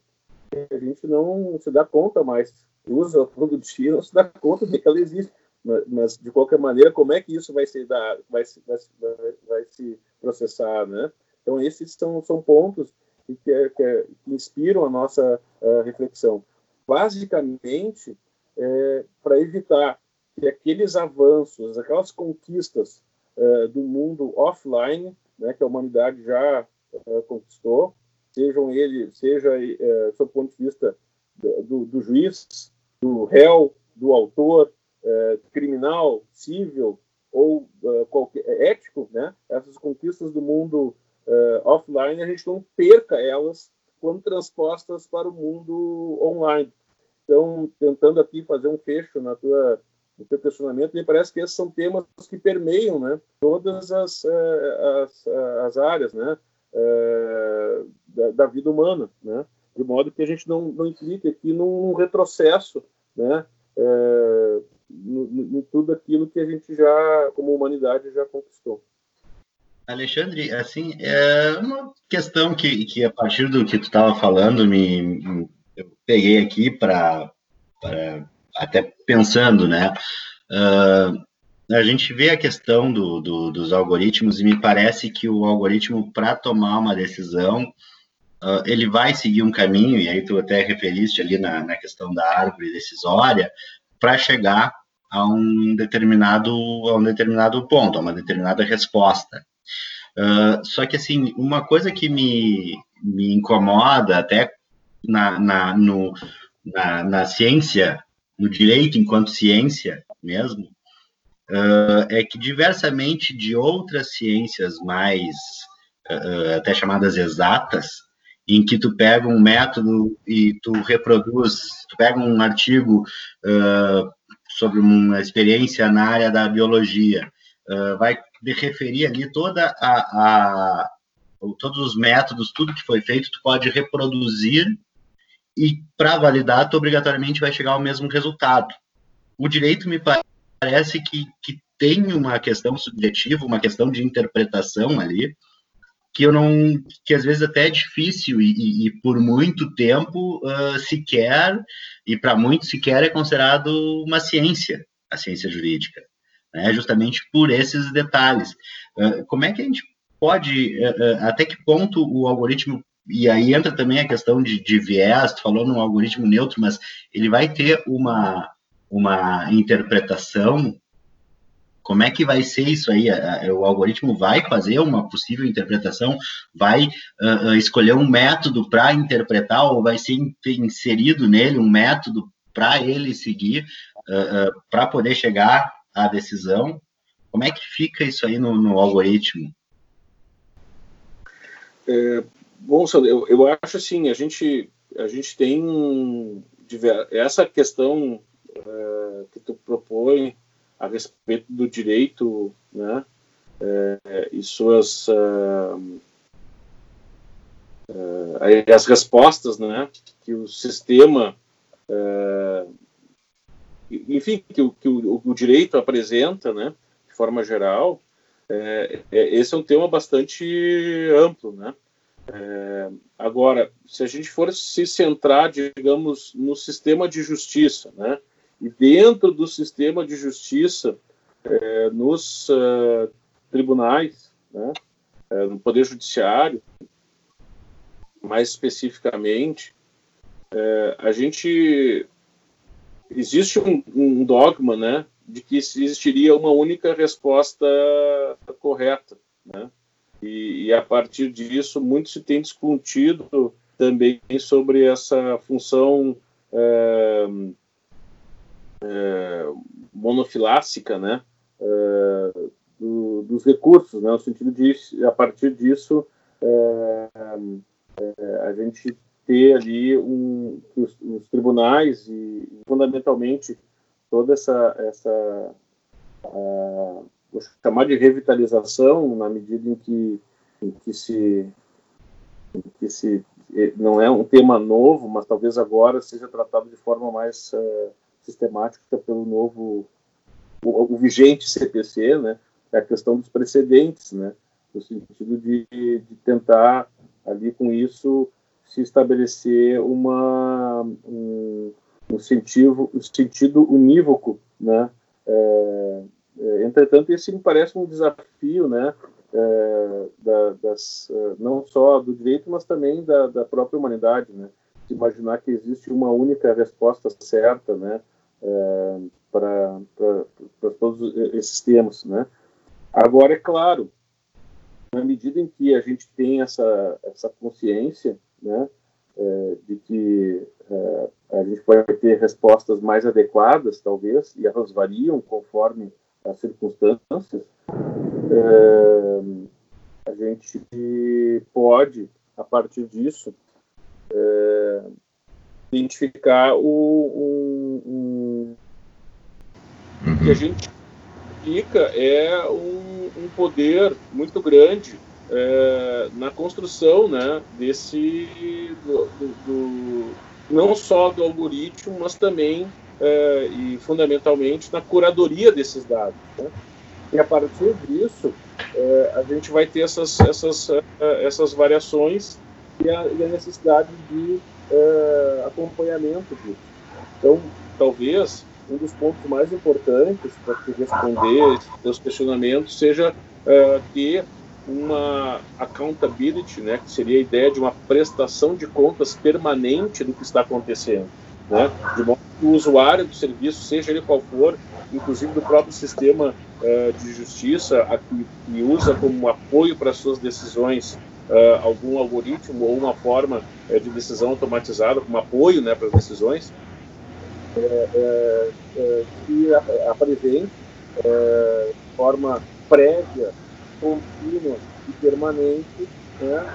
Speaker 5: A gente não se dá conta mais, usa todo dia, não se dá conta de que ela existe. Mas, mas, de qualquer maneira, como é que isso vai se, dar, vai, vai, vai, vai se processar? Né? Então, esses são, são pontos que, é, que, é, que inspiram a nossa uh, reflexão. Basicamente, é, para evitar que aqueles avanços, aquelas conquistas uh, do mundo offline, né, que a humanidade já uh, conquistou, sejam ele, seja uh, sob o ponto de vista do, do juiz, do réu, do autor, uh, criminal, civil ou qualquer, ético, né? essas conquistas do mundo offline, a gente não perca elas quando transpostas para o mundo online. Então, tentando aqui fazer um fecho na tua, no teu questionamento, me parece que esses são temas que permeiam né, todas as, as, as áreas né, da, da vida humana. Né? de modo que a gente não, não implique aqui num retrocesso, né, em tudo aquilo que a gente já, como humanidade, já conquistou.
Speaker 2: Alexandre, assim, é uma questão que, que a partir do que tu estava falando, me, eu peguei aqui para até pensando, né? Uh, a gente vê a questão do, do, dos algoritmos e me parece que o algoritmo, para tomar uma decisão, uh, ele vai seguir um caminho, e aí tu até referiste ali na, na questão da árvore decisória, para chegar a um determinado a um determinado ponto, a uma determinada resposta. Uh, só que assim, uma coisa que me, me incomoda até na, na, no, na, na ciência, no direito enquanto ciência mesmo, uh, é que diversamente de outras ciências mais uh, até chamadas exatas, em que tu pega um método e tu reproduz, tu pega um artigo uh, sobre uma experiência na área da biologia, uh, vai referir ali toda a, a, todos os métodos, tudo que foi feito, tu pode reproduzir e para validar, tu obrigatoriamente vai chegar ao mesmo resultado. O direito me parece que, que tem uma questão subjetiva, uma questão de interpretação ali, que eu não que às vezes até é difícil e, e, e por muito tempo uh, sequer e para muitos sequer é considerado uma ciência a ciência jurídica né justamente por esses detalhes. Uh, como é que a gente pode uh, até que ponto o algoritmo e aí entra também a questão de, de viés tu falou num algoritmo neutro mas ele vai ter uma uma interpretação? Como é que vai ser isso aí? O algoritmo vai fazer uma possível interpretação, vai uh, escolher um método para interpretar, ou vai ser inserido nele um método para ele seguir, uh, uh, para poder chegar à decisão? Como é que fica isso aí no, no algoritmo?
Speaker 5: É, bom, eu, eu acho assim, a gente, a gente tem essa questão que tu propõe a respeito do direito né, é, e suas uh, uh, as respostas né, que o sistema uh, enfim que, o, que o, direito apresenta né, de forma geral é, é, esse é um tema bastante amplo né é, agora se a gente for se centrar digamos no sistema de justiça né e dentro do sistema de justiça, é, nos uh, tribunais, né, é, no Poder Judiciário, mais especificamente, a gente. Existe um, um, dogma né, de que existiria uma única resposta correta. Né? E, e, a partir disso, muito se tem discutido também sobre essa função é, é, monofilássica, né, é, do, dos recursos, né, no sentido de, a partir disso, a gente ter ali um, os, os, tribunais e, fundamentalmente, toda essa, essa a, vou chamar de revitalização, na medida em que, em que se em que se não é um tema novo, mas talvez agora seja tratado de forma mais uh, sistemática pelo novo, o, o, vigente CPC, né, é a questão dos precedentes, né, no sentido de, de tentar ali com isso se estabelecer uma um, um sentido, um sentido unívoco, né, é, é, entretanto esse me parece um desafio, né, é, da, das, é, não só do direito, mas também da, da própria humanidade, né? imaginar que existe uma única resposta certa, né? é, para todos esses temas, né? Agora, é claro, na medida em que a gente tem essa, essa consciência, né, é, de que é, a gente vai ter respostas mais adequadas, talvez, e elas variam conforme as circunstâncias. É, a gente pode, a partir disso, é, identificar o, um, um, que a gente fica é um, um poder muito grande é, na construção né, desse do, do, do, não só do algoritmo, mas também é, e fundamentalmente na curadoria desses dados. Né? E a partir disso, é, a gente vai ter essas, essas, essas variações e a, e a necessidade de acompanhamento disso. Então, talvez um dos pontos mais importantes para responder esses questionamentos seja é, ter uma accountability, né, que seria a ideia de uma prestação de contas permanente do que está acontecendo, né, de modo que o usuário do serviço, seja ele qual for, inclusive do próprio sistema uh, de justiça, a que, que, usa como apoio para suas decisões uh, algum algoritmo ou uma forma uh, de decisão automatizada, como apoio né, para as decisões, que apresente forma prévia contínua e permanente né,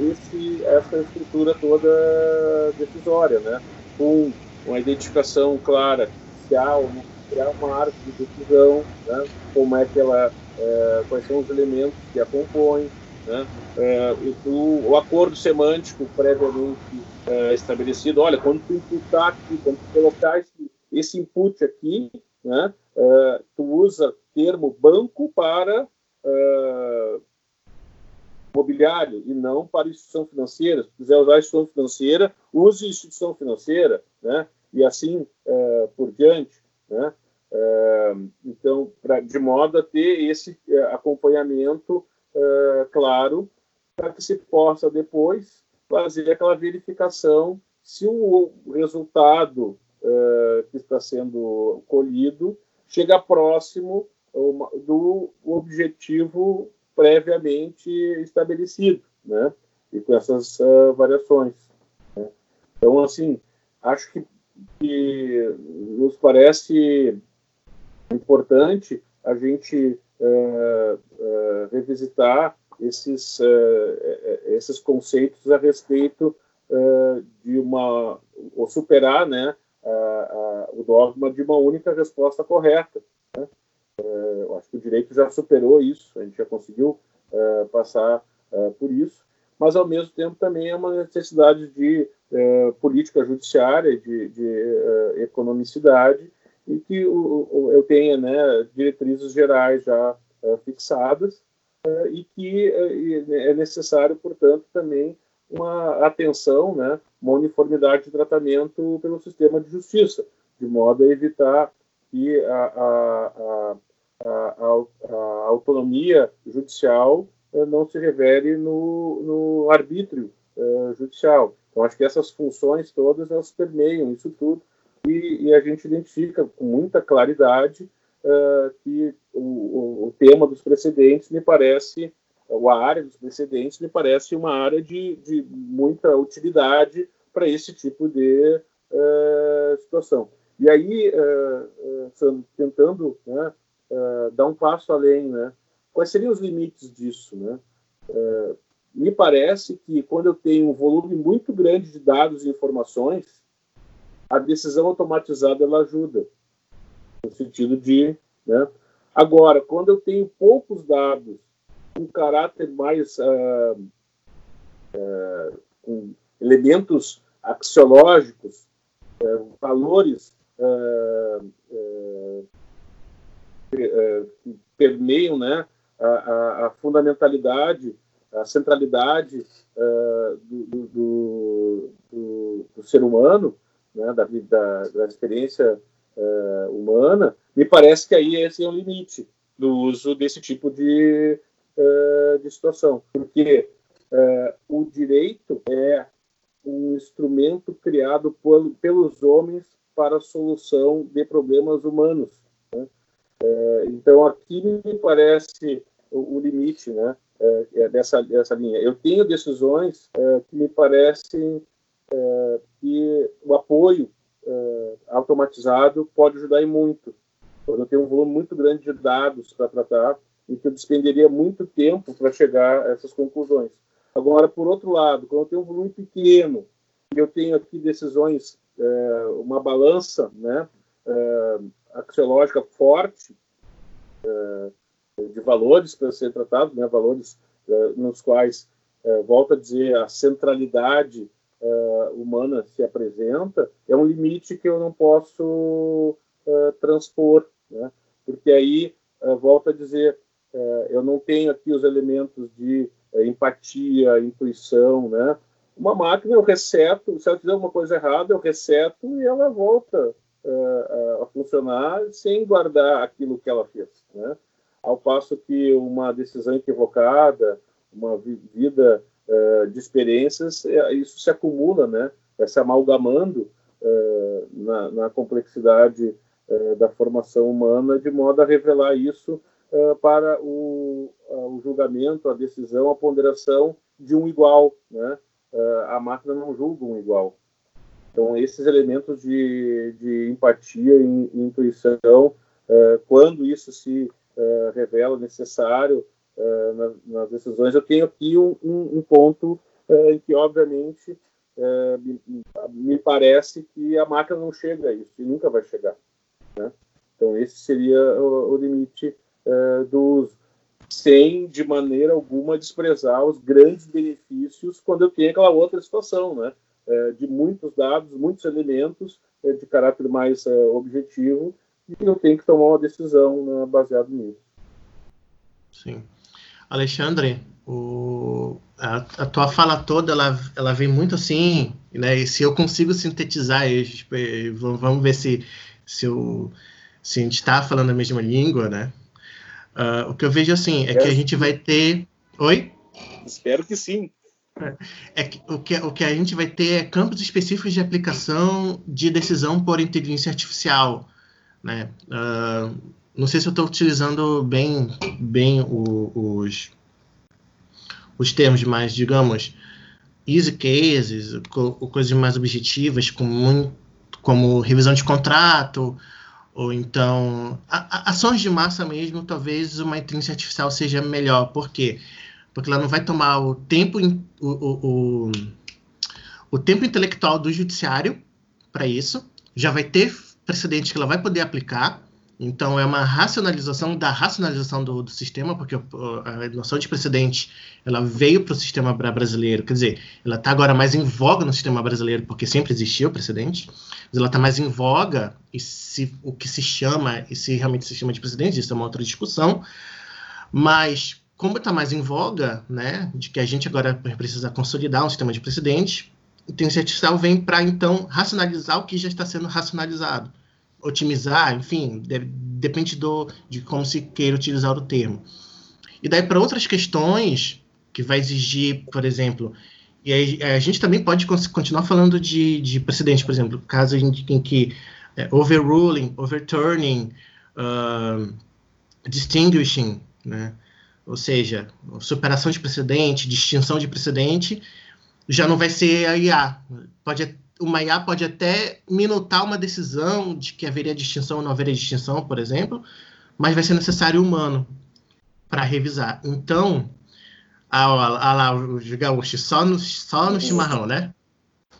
Speaker 5: esse, essa estrutura toda decisória, né, com uma identificação clara se há criar uma árvore de decisão, né, como é que ela, é, quais são os elementos que a compõem, né, é, o, o, acordo semântico previamente é, estabelecido, olha, quando tu imputar aqui, quando tu colocar esse, esse input aqui, né, tu usa termo banco para uh, mobiliário e não para instituição financeira. Se quiser usar instituição financeira, use instituição financeira, né? E assim uh, por diante, né? Uh, então, pra, de modo a ter esse acompanhamento claro para que se possa depois fazer aquela verificação se o resultado que está sendo colhido chega próximo do objetivo previamente estabelecido, né? E com essas uh, variações. Né? Então, assim, acho que, que, nos parece importante a gente uh, uh, revisitar esses, esses conceitos a respeito de uma ou superar, né, o dogma de uma única resposta correta. Né? É, eu acho que o direito já superou isso, a gente já conseguiu é, passar é, por isso, mas ao mesmo tempo também é uma necessidade de política judiciária, de, de economicidade, e que eu tenha né, diretrizes gerais já fixadas e que é necessário, portanto, também uma atenção, né, uma uniformidade de tratamento pelo sistema de justiça, de modo a evitar que a, a, a, a autonomia judicial eh, não se revele no, no arbítrio uh, judicial. Então, acho que essas funções todas elas permeiam isso tudo e, e a gente identifica com muita claridade uh, que o, o, tema dos precedentes me parece, ou a área dos precedentes me parece uma área de, de muita utilidade para esse tipo de uh, situação. E aí, uh, tentando né, uh, dar um passo além, né, quais seriam os limites disso? Né? me parece que quando eu tenho um volume muito grande de dados e informações, a decisão automatizada ela ajuda, no sentido de. Né? Agora, quando eu tenho poucos dados, com caráter mais. com elementos axiológicos, valores uh, que permeiam né, a, a, a, fundamentalidade, a centralidade do, do, do, do, ser humano, né, da, da, da experiência humana, me parece que aí esse é o limite do uso desse tipo de, de situação. Porque o direito é um instrumento criado por, pelos homens para a solução de problemas humanos. É, então, aqui me parece o, o limite né, é, é dessa, dessa linha. Eu tenho decisões é, que me parecem é, que o apoio automatizado pode ajudar em muito. Eu tenho um volume muito grande de dados para tratar e que eu despenderia muito tempo para chegar a essas conclusões. Agora, por outro lado, quando eu tenho um volume pequeno e eu tenho aqui decisões, é, uma balança né, axiológica forte é, de valores para ser tratado, né, valores é, nos quais, é, volto a dizer, a centralidade humana se apresenta, é um limite que eu não posso transpor, né, porque aí, volto a dizer, eu não tenho aqui os elementos de empatia, intuição, né, uma máquina eu reseto, se ela fizer alguma coisa errada, eu reseto e ela volta uh, a funcionar sem guardar aquilo que ela fez. Né? Ao passo que uma decisão equivocada, uma vida uh, de experiências, isso se acumula, né? vai se amalgamando uh, na, na, complexidade da formação humana, de modo a revelar isso para o, o julgamento, a decisão, a ponderação de um igual, né? a máquina não julga um igual. Então, esses elementos de, de empatia e, intuição, uh, quando isso se uh, revela necessário nas, nas, decisões, eu tenho aqui um, um, ponto em que, obviamente, me, me, parece que a máquina não chega a isso e nunca vai chegar. Né? Então, esse seria o, o limite do uso sem de maneira alguma desprezar os grandes benefícios quando eu tenho aquela outra situação, né? É, de muitos dados, muitos elementos é, de caráter mais é, objetivo e eu tenho que tomar uma decisão né, baseado nisso.
Speaker 3: Sim. Alexandre, o, a, a, tua fala toda, ela, ela vem muito assim, né? E se eu consigo sintetizar, eu, vamos ver se, se, eu, se a gente está falando a mesma língua, né? Uh, o que eu vejo assim é que a gente vai ter. Oi?
Speaker 5: Espero que sim.
Speaker 3: É que, o, que, o que a gente vai ter é campos específicos de aplicação de decisão por inteligência artificial. Né? Uh, não sei se eu estou utilizando bem, bem o, os, os termos, mas digamos, easy cases, co, coisas mais objetivas, como, como revisão de contrato, ou então a, a, ações de massa mesmo, talvez uma inteligência artificial seja melhor. Por quê? Porque ela não vai tomar o tempo, o, o, o, o tempo intelectual do judiciário para isso, já vai ter precedentes que ela vai poder aplicar, então, é uma racionalização da racionalização do, do sistema, porque a noção de precedente ela veio para o sistema brasileiro, quer dizer, ela está agora mais em voga no sistema brasileiro, porque sempre existiu o precedente, mas ela está mais em voga, e se, o que se chama, e se realmente se chama de precedente, isso é uma outra discussão, mas como está mais em voga, né, de que a gente agora precisa consolidar um sistema de precedente, a inteligência artificial vem para, então, racionalizar o que já está sendo racionalizado otimizar, enfim, deve, depende do, de como se queira utilizar o termo. E daí para outras questões que vai exigir, por exemplo, e aí a gente também pode continuar falando de, de precedente, por exemplo, casos em, em que é, overruling, overturning, uh, distinguishing, né? Ou seja, superação de precedente, distinção de precedente, já não vai ser a IA. Pode uma IA pode até minutar uma decisão de que haveria distinção ou não haveria distinção, por exemplo, mas vai ser necessário humano para revisar. Então, a, a, lá, os gaúchos, só no, só no chimarrão, né?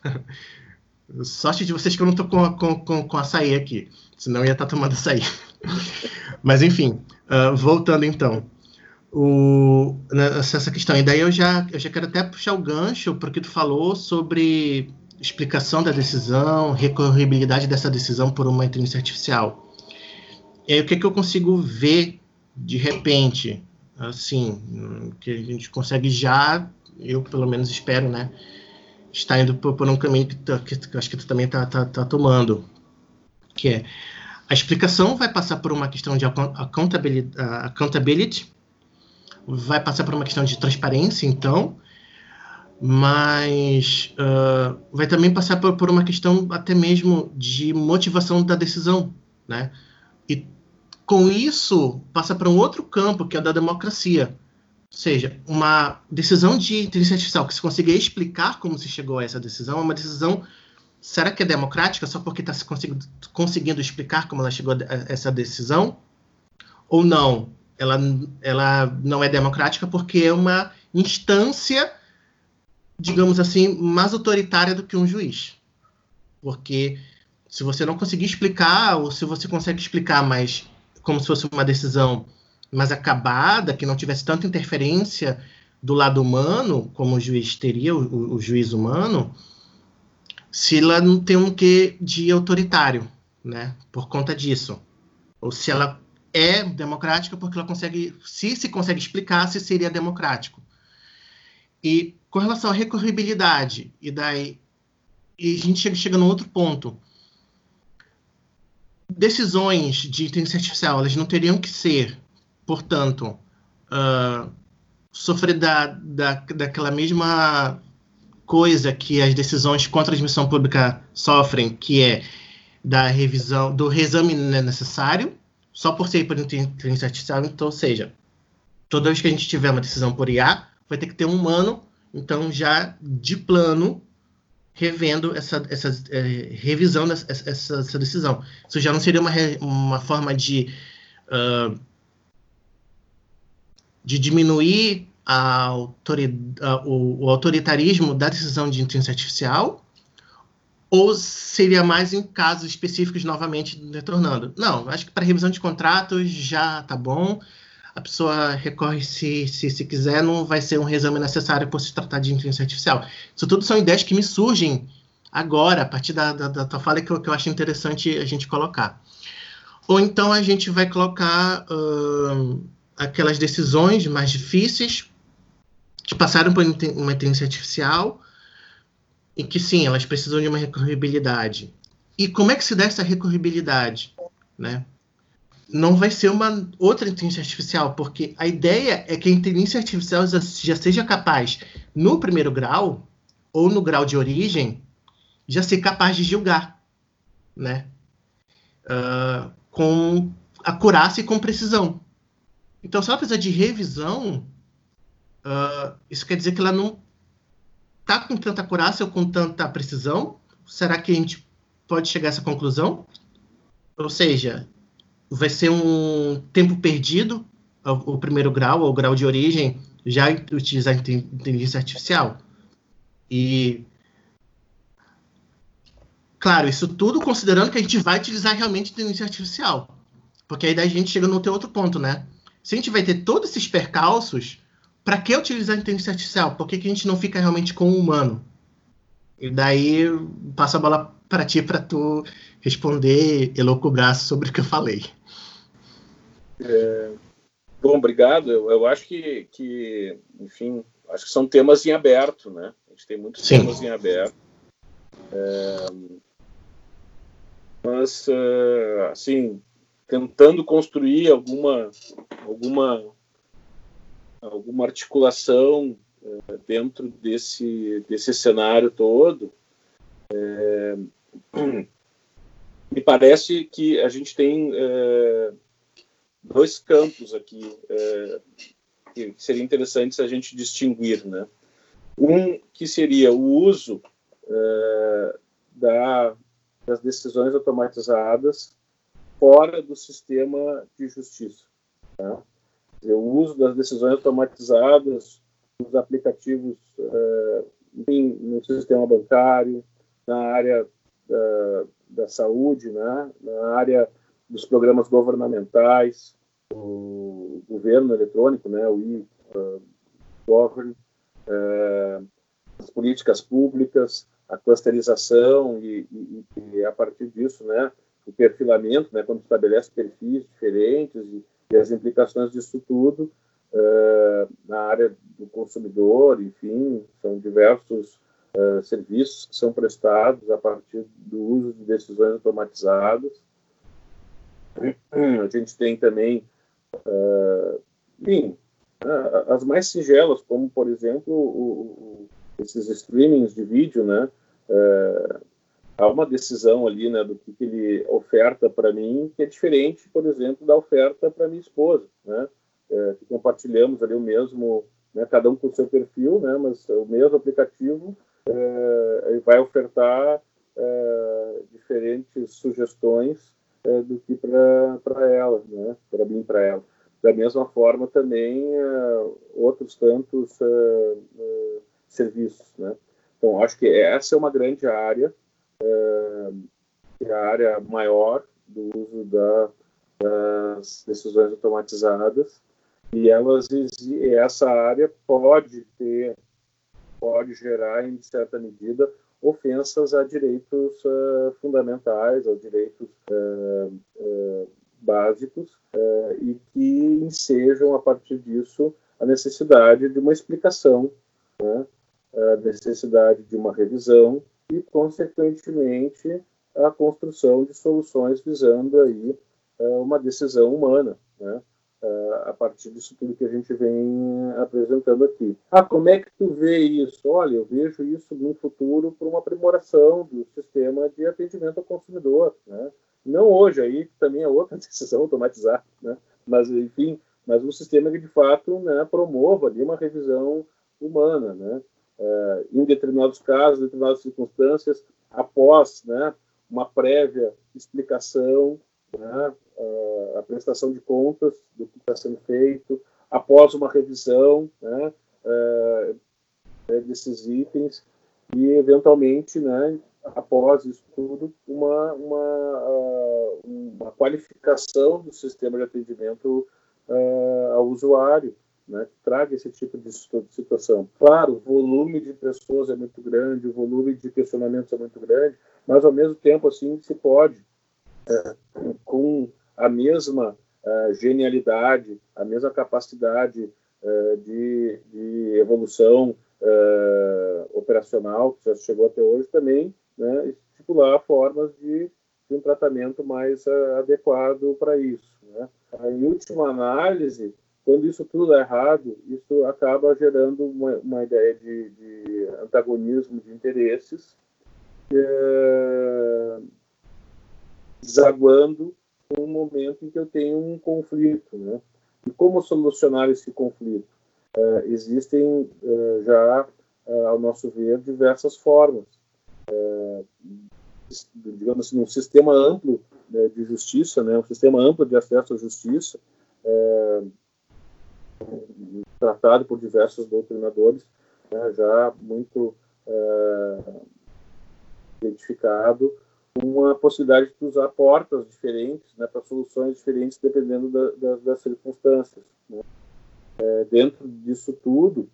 Speaker 3: Sorte de vocês que eu não tô com, com, com, com açaí aqui, senão eu ia estar tá tomando açaí. Mas, enfim, uh, voltando então. O, nessa questão, e daí eu já, eu já quero até puxar o gancho porque tu falou sobre explicação da decisão, recorribilidade dessa decisão por uma inteligência artificial. E aí, o que, que eu consigo ver de repente, assim, que a gente consegue já, eu pelo menos espero, né, está indo por, por um caminho que, que, que acho que tu também está tá, tá tomando, que é a explicação vai passar por uma questão de accountability, accountability vai passar por uma questão de transparência, então, mas uh, vai também passar por, por, uma questão até mesmo de motivação da decisão, né? E com isso passa para um outro campo que é o da democracia, seja, uma decisão de inteligência artificial que se conseguir explicar como se chegou a essa decisão, é uma decisão, será que é democrática só porque está se conseguindo, conseguindo explicar como ela chegou a essa decisão? Ou não? Ela, ela não é democrática porque é uma instância, digamos assim, mais autoritária do que um juiz. Porque se você não conseguir explicar, ou se você consegue explicar, mas como se fosse uma decisão mais acabada, que não tivesse tanta interferência do lado humano, como o juiz teria, o, o juiz humano, se ela não tem um quê de autoritário, né? Por conta disso. Ou se ela é democrática porque ela consegue, se se consegue explicar, se seria democrático. E com relação à recorribilidade, e daí e a gente chega, chega num outro ponto. Decisões de inteligência artificial, elas não teriam que ser portanto, uh, sofrer da, da, daquela mesma coisa que as decisões contra a admissão pública sofrem, que é da revisão, do reexame necessário, só por ser por inteligência artificial, então, ou seja, toda vez que a gente tiver uma decisão por IA, vai ter que ter um humano, então já de plano, revendo essa, essa é, revisão dessa essa, essa, decisão. Isso já não seria uma, uma forma de uh, de diminuir a, o, o, autoritarismo da decisão de inteligência artificial? Ou seria mais em casos específicos, novamente, retornando? Não, acho que para revisão de contratos já tá bom. A pessoa recorre se, se, se quiser, não vai ser um reexame necessário por se tratar de inteligência artificial. Isso tudo são ideias que me surgem agora, a partir da, da, da tua fala, que eu, que eu acho interessante a gente colocar. Ou então a gente vai colocar. Uh, aquelas decisões mais difíceis que passaram por uma inteligência artificial e que sim, elas precisam de uma recorribilidade. E como é que se dá essa recorribilidade, né? Não vai ser uma outra inteligência artificial, porque a ideia é que a inteligência artificial já, seja capaz, no primeiro grau ou no grau de origem, já ser capaz de julgar, né? Uh, com acurácia e com precisão. Então, se ela precisa de revisão, uh, isso quer dizer que ela não está com tanta acurácia ou com tanta precisão? Será que a gente pode chegar a essa conclusão? Ou seja, vai ser um tempo perdido o primeiro grau, ou o grau de origem, já utilizar inteligência artificial. E claro, isso tudo considerando que a gente vai utilizar realmente inteligência artificial. Porque aí daí a gente chega no outro ponto, né? se a gente vai ter todos esses percalços, para que utilizar a inteligência artificial? Por que, que a gente não fica realmente com o humano? E daí passo a bola para ti para tu responder elocubrar sobre o que eu falei.
Speaker 5: É, bom, obrigado. Eu, eu acho que, que, enfim, acho que são temas em aberto, né? A gente tem muitos Sim. temas em aberto. É, mas, é, assim, tentando construir alguma alguma alguma articulação é, dentro desse desse cenário todo é, me parece que a gente tem é, dois campos aqui que seria interessante se a gente distinguir né um que seria o uso da, das decisões automatizadas fora do sistema de justiça. Tá? O uso das decisões automatizadas nos aplicativos uh, no sistema bancário, na área da, da saúde, né? na área dos programas governamentais, o governo eletrônico, né? o e-govern, uh, uh, as políticas públicas, a clusterização e, e, e, a partir disso, né, o perfilamento, né, quando estabelece perfis diferentes e, e as implicações disso tudo uh, na área do consumidor, enfim, são diversos uh, serviços que são prestados a partir do uso de decisões automatizadas. A gente tem também, uh, enfim, as mais singelas, como, por exemplo, o, o, esses streamings de vídeo, né, há uma decisão ali, né, do que, que ele oferta para mim, que é diferente, por exemplo, da oferta para minha esposa, né? é, que compartilhamos ali o mesmo, né, cada um com o seu perfil, né, mas o mesmo aplicativo é, vai ofertar é, diferentes sugestões é, do que para ela, né, para mim para ela. Da mesma forma também é, outros tantos é, serviços, né. Então acho que essa é uma grande área, a área maior do uso da, das decisões automatizadas e elas essa área pode ter pode gerar em certa medida ofensas a direitos uh, fundamentais, a direitos uh, uh, básicos e que ensejam a partir disso a necessidade de uma explicação, né? a necessidade de uma revisão e consequentemente a construção de soluções visando aí uma decisão humana, né? uh, a partir disso tudo que a gente vem apresentando aqui. Ah, como é que tu vê isso? Olha, eu vejo isso no futuro por uma aprimoração do sistema de atendimento ao consumidor, né? Não hoje, aí também é outra decisão automatizada, né? Mas, enfim, mas um sistema que, de fato, né, promova ali uma revisão humana, né? Uh, em determinados casos, em determinadas circunstâncias, após né, uma prévia explicação, né, a prestação de contas do que está sendo feito, após uma revisão né, é, desses itens e, eventualmente, né, após isso tudo, uma, uma, uma qualificação do sistema de atendimento uh, ao usuário, né, que traga esse tipo de situação. Claro, o volume de pessoas é muito grande, o volume de questionamentos é muito grande, mas, ao mesmo tempo, assim, se pode, é, com a mesma uh, genialidade, a mesma capacidade uh, de, de, evolução uh, operacional que já chegou até hoje também, né, estipular formas de, de um tratamento mais adequado para isso. Né. Em última análise, quando isso tudo dá errado, isso acaba gerando uma, uma ideia de, de, antagonismo de interesses, é, desaguando um momento em que eu tenho um conflito, né? E como solucionar esse conflito? Uh, existem uh, já, uh, ao nosso ver, diversas formas. digamos assim, um sistema amplo né, de justiça, né, um sistema amplo de acesso à justiça, tratado por diversos doutrinadores, né, já muito identificado, uma possibilidade de usar portas diferentes né, para soluções diferentes dependendo da, da, das circunstâncias. Né. É, dentro disso tudo,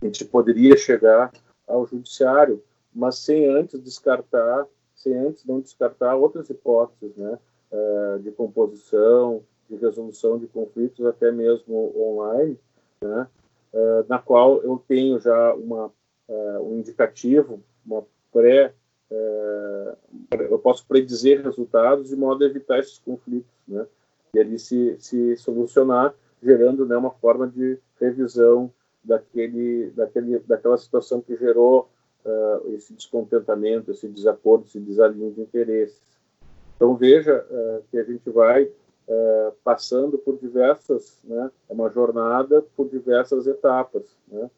Speaker 5: a gente poderia chegar ao judiciário, mas sem antes descartar, sem antes não descartar outras hipóteses, né, é, de composição, de resolução de conflitos, até mesmo online, né, é, na qual eu tenho já uma, é, um indicativo, uma pré é, eu posso predizer resultados de modo a evitar esses conflitos, né? E ali se, se solucionar, gerando né, uma forma de revisão daquele, daquele, daquela situação que gerou esse descontentamento, esse desacordo, esse desalinho de interesses. Então veja que a gente vai uh, passando por diversas, né, é uma jornada por diversas etapas, né?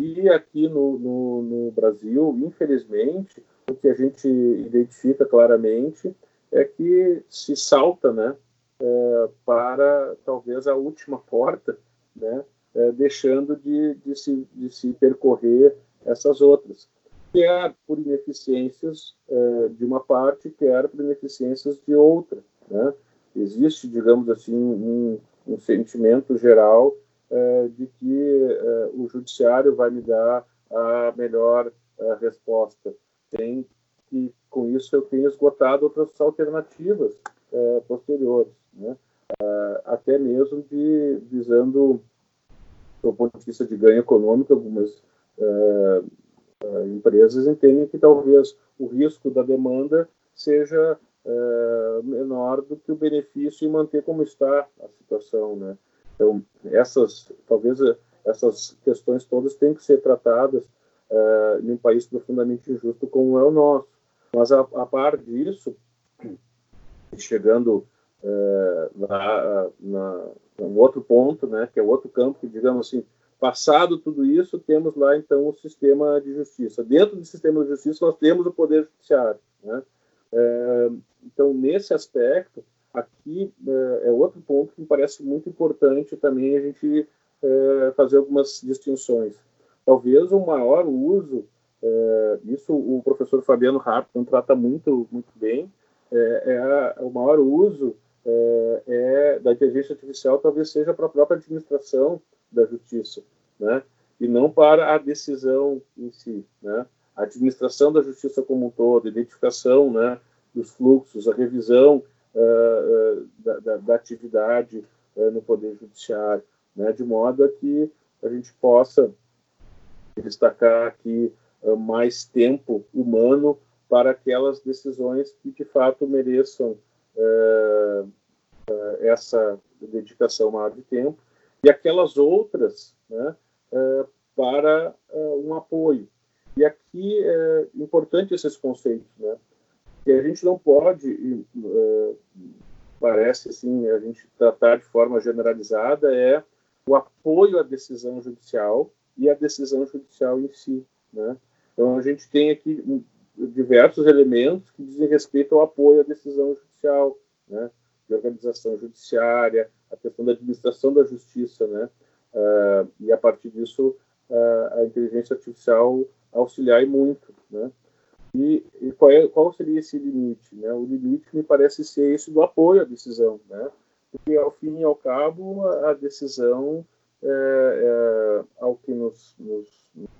Speaker 5: E aqui no, no, no Brasil, infelizmente, o que a gente identifica claramente é que se salta né, é, para talvez a última porta, né, é, deixando de, de, se, de se percorrer essas outras, quer por ineficiências é, de uma parte, quer por ineficiências de outra. Né? Existe, digamos assim, um, um sentimento geral é, de que é, o judiciário vai me dar a melhor é, resposta tem que com isso eu tenho esgotado outras alternativas posteriores, né? Até mesmo de visando do ponto de vista de ganho econômico, algumas empresas entendem que talvez o risco da demanda seja é, menor do que o benefício em manter como está a situação, né? Então essas talvez essas questões todas têm que ser tratadas uh, em um país profundamente injusto como é o nosso. Mas, a, a par disso, chegando é, na, na, um outro ponto, né, que é outro campo, que digamos assim, passado tudo isso, temos lá então o sistema de justiça. Dentro do sistema de justiça nós temos o poder judiciário, né? Então nesse aspecto aqui é, é, outro ponto que me parece muito importante também a gente é, fazer algumas distinções. Talvez o maior uso, é, isso o professor Fabiano Hartmann trata muito muito bem, é, o maior uso é, da inteligência artificial talvez seja para a própria administração da justiça, né? E não para a decisão em si, né? A administração da justiça como um todo, identificação, né, dos fluxos, a revisão uh, uh, da, da, da, atividade uh, no poder judiciário, né? De modo a que a gente possa destacar aqui mais tempo humano para aquelas decisões que de fato mereçam essa dedicação maior de tempo, e aquelas outras né, para um apoio. E aqui é importante esses conceitos, né? Que a gente não pode, parece assim, a gente tratar de forma generalizada é o apoio à decisão judicial e a decisão judicial em si, né? Então a gente tem aqui diversos elementos que dizem respeito ao apoio à decisão judicial, né, de organização judiciária, a questão da administração da justiça, né, uh, e a partir disso uh, a inteligência artificial auxiliar muito, né. E, e qual, é, qual, seria esse limite? Né? O limite me parece ser esse do apoio à decisão, né? porque ao fim e ao cabo a, decisão, é, é, ao que nos, nos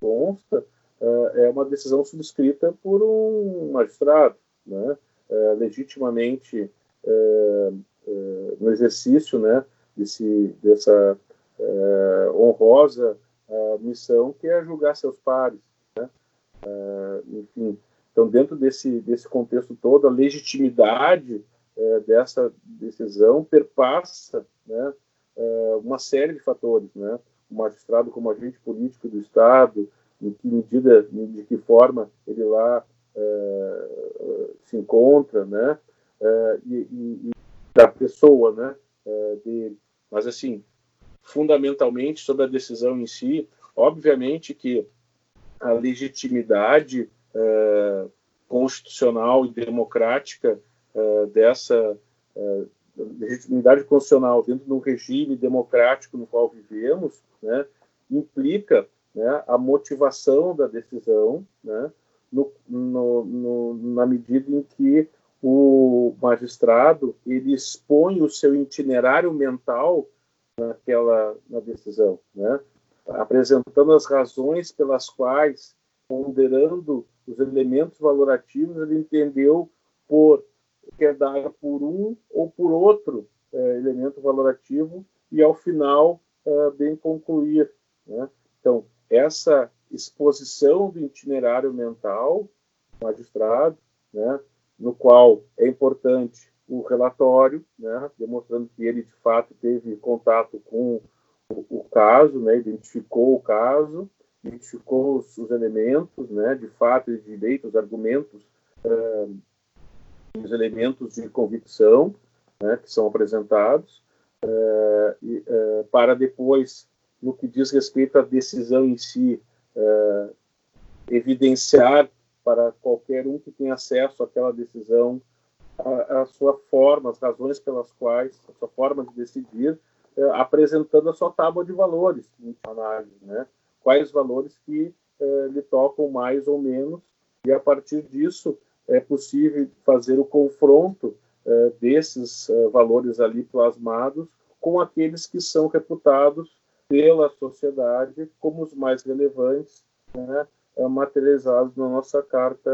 Speaker 5: consta, é, é uma decisão subscrita por um magistrado, né? É, legitimamente é, no exercício né, desse, dessa honrosa missão que é julgar seus pares. Dentro desse, desse contexto todo, a legitimidade dessa decisão perpassa né, uma série de fatores. Né? O magistrado como agente político do Estado, em que medida, de que forma ele lá é, se encontra, né? É, e, e, da pessoa, né? É, dele. Mas assim, fundamentalmente sobre a decisão em si, obviamente que a legitimidade é, constitucional e democrática é, dessa é, legitimidade constitucional dentro de um regime democrático no qual vivemos, né? implica né, a motivação da decisão, né, no, no, no, na medida em que o magistrado ele expõe o seu itinerário mental naquela na decisão, né, apresentando as razões pelas quais, ponderando os elementos valorativos, ele entendeu por quer dar por um ou por outro é, elemento valorativo e ao final é, bem concluir, né? Então essa exposição do itinerário mental do magistrado, né, no qual é importante o relatório, né, demonstrando que ele de fato teve contato com o, o caso, né, identificou o caso, identificou os, os, elementos, né, de fato e de direito, os argumentos, eh, os elementos de convicção, né, que são apresentados, eh, e, eh, para depois no que diz respeito à decisão em si, evidenciar para qualquer um que tem acesso àquela decisão a, a, sua forma, as razões pelas quais, a sua forma de decidir, apresentando a sua tábua de valores análise, né? Quais valores que é, lhe tocam mais ou menos, e a partir disso é possível fazer o confronto é, desses é, valores ali plasmados com aqueles que são reputados pela sociedade como os mais relevantes, né, materializados na nossa Carta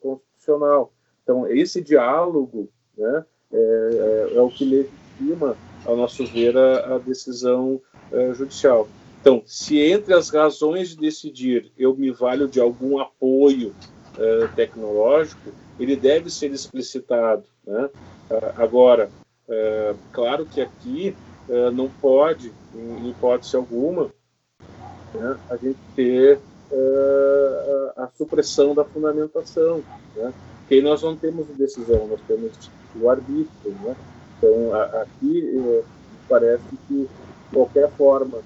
Speaker 5: Constitucional. Então, esse diálogo né, é, é, é o que legitima, ao nosso ver, a, a decisão judicial. Então, se entre as razões de decidir eu me valho de algum apoio é, tecnológico, ele deve ser explicitado. Né? Agora, é, claro que aqui é, não pode, em hipótese alguma, né, a gente ter a, a, supressão da fundamentação, né? porque nós não temos decisão, nós temos o arbítrio, né? Então, a, aqui parece que qualquer forma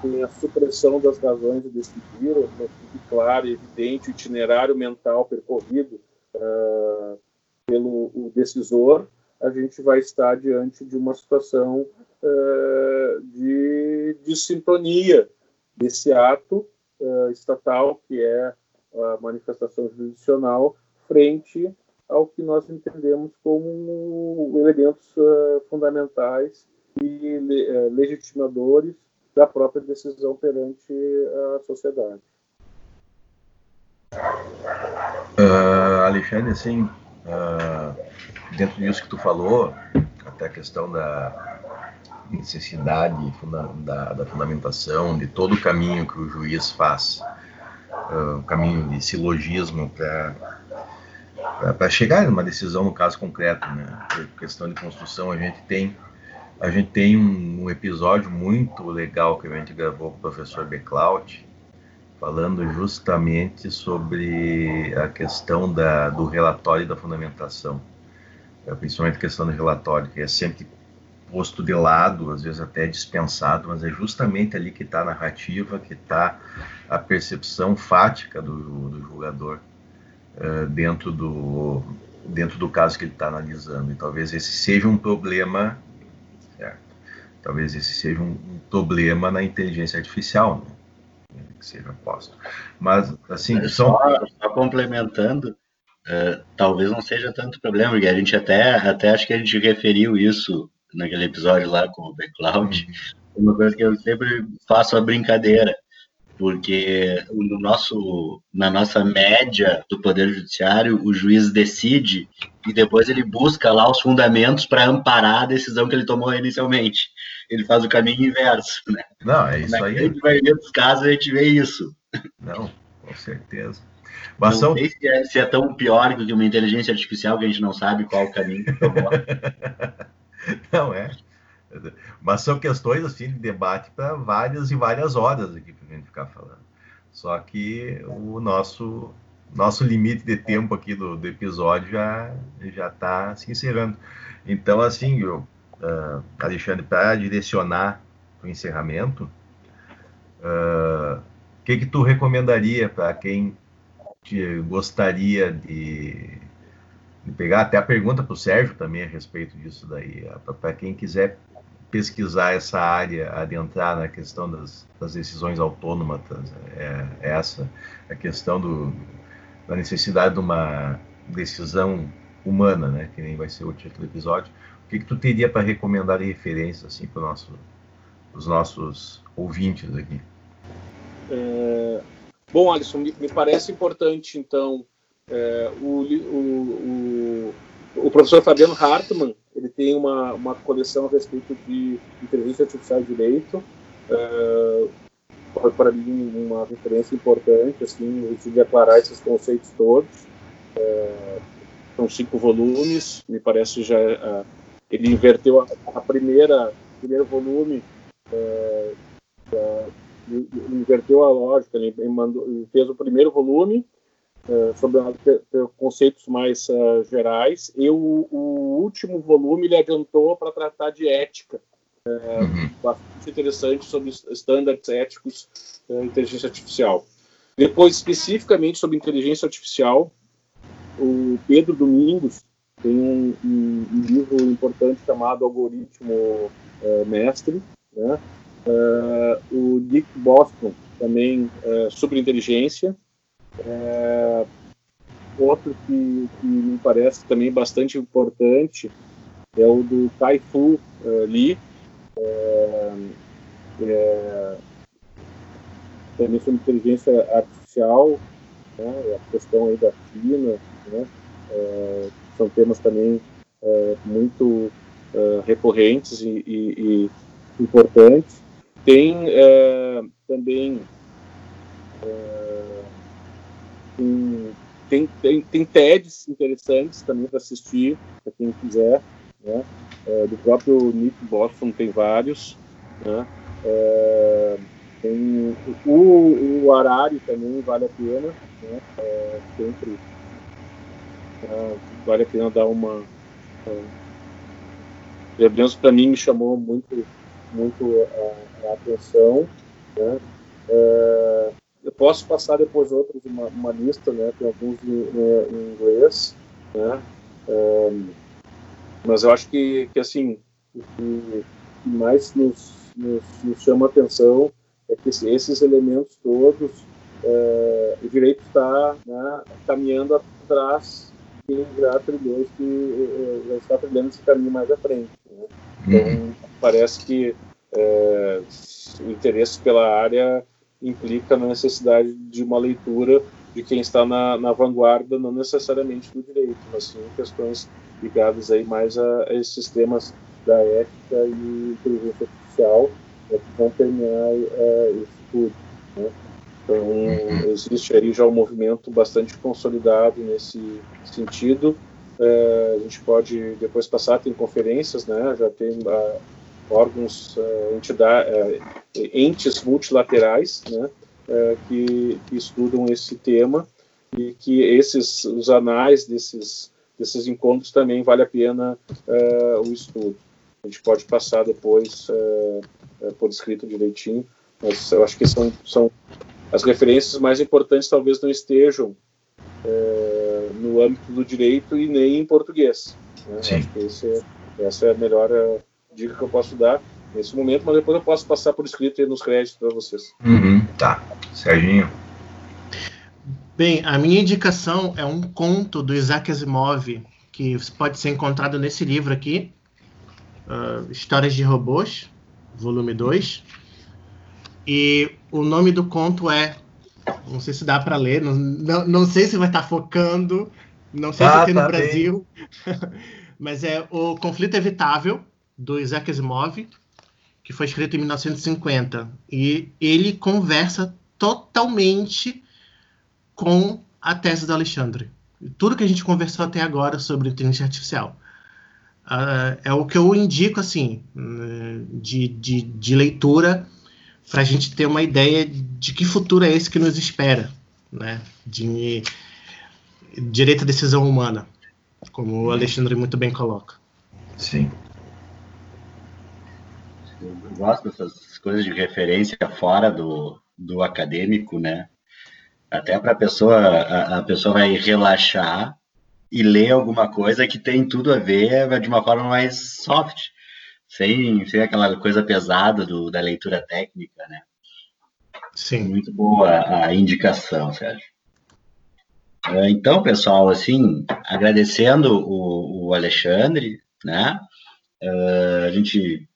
Speaker 5: tem a supressão das razões de decidir, não fique claro e evidente o itinerário mental percorrido uh, pelo decisor, a gente vai estar diante de uma situação uh, de, de sintonia. Desse ato uh, estatal, que é a manifestação jurisdicional, frente ao que nós entendemos como elementos fundamentais e legitimadores da própria decisão perante a sociedade.
Speaker 4: Uh, Alexandre, assim, uh, dentro disso que tu falou, até a questão da necessidade da, da fundamentação, de todo o caminho que o juiz faz, uh, o caminho de silogismo para chegar numa decisão no caso concreto, né? Por questão de construção, a gente tem a gente tem um, episódio muito legal que a gente gravou com o professor Beclaut, falando justamente sobre a questão da, do relatório e da fundamentação. É, principalmente a questão do relatório, que é sempre posto de lado, às vezes até dispensado, mas é justamente ali que está a narrativa, que está a percepção fática do, do julgador uh, dentro, do, dentro do caso que ele está analisando. E talvez esse seja um problema Talvez esse seja um, um problema na inteligência artificial, né? que seja posto. Mas, assim,
Speaker 2: são... Só, só complementando, uh, talvez não seja tanto problema, porque a gente até, até acho que a gente referiu isso naquele episódio lá com o Backcloud, uhum. uma coisa que eu sempre faço a brincadeira porque no nosso, na nossa média do Poder Judiciário, o juiz decide e depois ele busca lá os fundamentos para amparar a decisão que ele tomou inicialmente. Ele faz o caminho inverso, né?
Speaker 4: Não, é isso Na aí.
Speaker 2: Na maioria dos casos a gente vê isso.
Speaker 4: Não, com certeza.
Speaker 2: Mas não são... sei se é, se é tão pior do que uma inteligência artificial que a gente não sabe qual o caminho que tomou.
Speaker 4: não, é. Mas são questões assim de debate para várias e várias horas aqui para a gente ficar falando. Só que o nosso nosso limite de tempo aqui do, do episódio já já está se encerrando. Então assim, eu, uh, Alexandre, para direcionar o encerramento, ah, o uh, que que tu recomendaria para quem gostaria de, de, pegar até a pergunta para o Sérgio também a respeito disso daí, para quem quiser pesquisar essa área, adentrar na questão das, das decisões autônomas, é, é essa a questão do, da necessidade de uma decisão humana, né, que nem vai ser o título do episódio. O que, que tu teria para recomendar de referência assim, para nosso, os nossos ouvintes aqui?
Speaker 5: É, bom, Alisson, me, me, parece importante, então, é, o, o, o, professor Fabiano Hartmann, ele tem uma, uma coleção a respeito de inteligência artificial de direito. Uh, para mim, uma referência importante, assim, de aclarar esses conceitos todos. Uh, são cinco volumes, me parece já uh, ele inverteu a, a primeira primeiro volume uh, ele inverteu a lógica, ele, mandou, ele fez o primeiro volume uh, sobre conceitos mais uh, gerais. E o, o, último volume ele adiantou para tratar de ética, uh, uhum. bastante interessante sobre estándares éticos da inteligência artificial. Depois, especificamente sobre inteligência artificial, o Pedro Domingos tem um, um, um livro importante chamado Algoritmo Mestre, né? o Nick Boston também sobre inteligência, é, outro que, que, me parece também bastante importante é o do Kai Fu uh, Lee, é, é, também sobre inteligência artificial, né, a questão aí da China, né, é, são temas também é, muito é, recorrentes e, e, e, importantes. Tem também tem, tem, tem, tem TEDs interessantes também para assistir, para quem quiser. Né? É, do próprio Nick Boston tem vários. Né? É, tem o, o Arari também vale a pena. Né? É, sempre é, vale a pena dar uma, é, Lembremos para mim me chamou muito, muito a, a atenção. Né? É, eu posso passar depois outros uma, uma lista, né? Tem alguns em, em inglês, né? É, mas eu acho que, que assim, o que mais nos, nos, nos chama a atenção é que esses elementos todos, é, o direito está né, caminhando atrás quem já trilhou esse, já está trilhando esse caminho mais à frente. Né? Então, uhum. parece que é, o interesse pela área implica na necessidade de uma leitura de quem está na, na vanguarda, não necessariamente do direito, mas sim questões ligadas aí mais a, a esses temas da ética e inteligência artificial né, que vão permear é, isso tudo. Né? Então, uhum. existe aí já um movimento bastante consolidado nesse sentido. É, a gente pode depois passar, tem conferências, né? já tem uh, órgãos, uh, entidade, uh, entes multilaterais né? que, que, estudam esse tema e que esses, os anais desses, desses encontros também vale a pena o estudo. A gente pode passar depois por escrito direitinho, mas eu acho que são, são as referências mais importantes talvez não estejam é, no âmbito do direito e nem em português. Né? Sim. Acho que esse, essa é a melhor uh, dica que eu posso dar nesse momento, mas depois eu posso passar por escrito aí nos créditos para vocês.
Speaker 4: Uhum, tá. Serginho.
Speaker 3: Bem, a minha indicação é um conto do Isaac Asimov, que pode ser encontrado nesse livro aqui, uh, Histórias de Robôs, volume 2. E o nome do conto é. Não sei se dá para ler, não, não, não, sei se vai estar tá focando, não sei ah, se aqui tá no Brasil, mas é O Conflito Evitável, do Isaac Asimov, que foi escrito em 1950. E ele conversa totalmente com a tese do Alexandre. Tudo que a gente conversou até agora sobre inteligência artificial. Uh, é o que eu indico, assim, de, de, de leitura para a gente ter uma ideia de que futuro é esse que nos espera, né? De direito à decisão humana, como o Alexandre muito bem coloca.
Speaker 4: Sim.
Speaker 2: Eu gosto dessas coisas de referência fora do, do acadêmico, né? Até para a pessoa, a pessoa vai relaxar e ler alguma coisa que tem tudo a ver de uma forma mais soft sem, sem aquela coisa pesada do, da leitura técnica, né?
Speaker 3: Sim.
Speaker 2: Muito boa a indicação, Sérgio. É, então, pessoal, assim, agradecendo o, o Alexandre, né? Uh, a gente,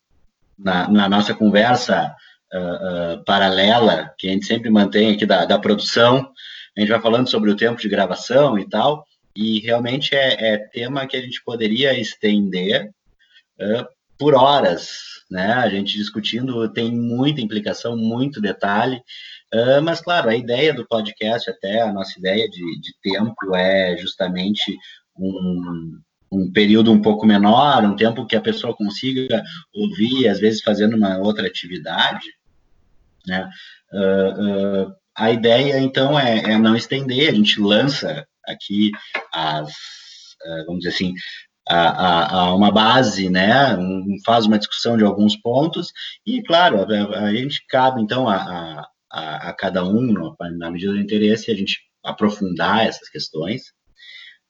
Speaker 2: na, na nossa conversa uh, uh, paralela, que a gente sempre mantém aqui da, da produção, a gente vai falando sobre o tempo de gravação e tal, e realmente é, é tema que a gente poderia estender por horas, né? A gente discutindo tem muita implicação, muito detalhe, uh, mas claro, a ideia do podcast, até a nossa ideia de, de tempo é justamente um, um período um pouco menor, um tempo que a pessoa consiga ouvir, às vezes fazendo uma outra atividade, né? Uh, uh, a ideia, então, é, é, não estender, a gente lança aqui as, vamos dizer assim, a, a, uma base, né, um, faz uma discussão de alguns pontos, e, claro, a, a gente cabe, então, a, a, cada um, na medida do interesse, a gente aprofundar essas questões,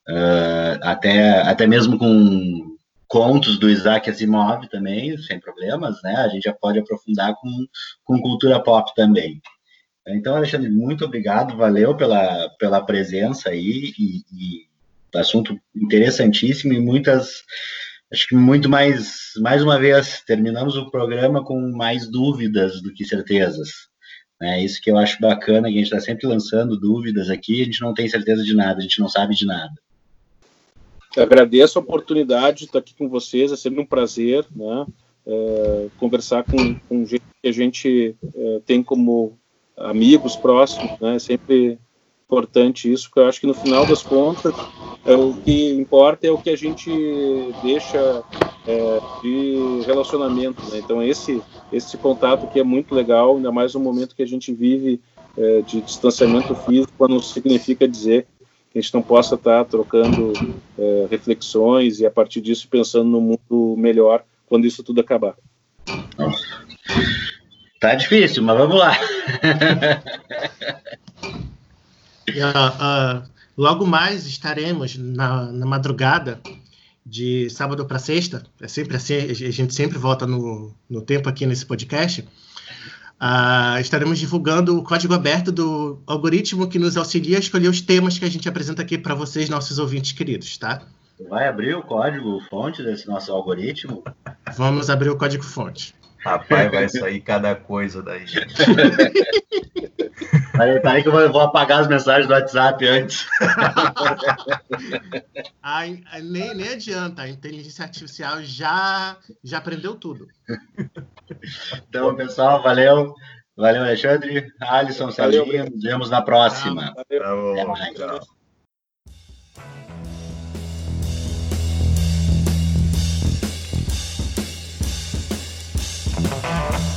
Speaker 2: uh, até, até mesmo com contos do Isaac Asimov também, sem problemas, né, a gente já pode aprofundar com, com cultura pop também. Então, Alexandre, muito obrigado, valeu pela, pela presença aí e, e assunto interessantíssimo e muitas, acho que muito mais, mais uma vez, terminamos o programa com mais dúvidas do que certezas. É isso que eu acho bacana, que a gente está sempre lançando dúvidas aqui, a gente não tem certeza de nada, a gente não sabe de nada.
Speaker 5: Agradeço a oportunidade de estar aqui com vocês, é sempre um prazer, né? É, conversar com, com gente que a gente é, tem como amigos próximos, né? Sempre importante isso, porque eu acho que no final das contas é, o que importa é o que a gente deixa é, de relacionamento. Né? Então esse esse contato que é muito legal, ainda mais no momento que a gente vive é, de distanciamento físico, não significa dizer que a gente não possa estar trocando é, reflexões e a partir disso pensando no mundo melhor quando isso tudo acabar.
Speaker 2: Tá difícil, mas vamos lá.
Speaker 3: uh, uh, logo mais estaremos na, na madrugada de sábado para sexta. É sempre assim, a gente sempre volta no, no tempo aqui nesse podcast. Uh, estaremos divulgando o código aberto do algoritmo que nos auxilia a escolher os temas que a gente apresenta aqui para vocês, nossos ouvintes queridos, tá?
Speaker 2: Vai abrir o código fonte desse nosso algoritmo?
Speaker 3: Vamos abrir o código fonte.
Speaker 4: Rapaz, vai sair cada coisa daí.
Speaker 2: Aí, tá aí que eu vou apagar as mensagens do WhatsApp antes.
Speaker 3: a, a, nem, nem adianta, a inteligência artificial já, já aprendeu tudo.
Speaker 2: Então, pessoal, valeu. Valeu, Alexandre. Alisson, Serginho. Nos vemos na próxima.
Speaker 4: Valeu. Tá bom, tchau. Bye.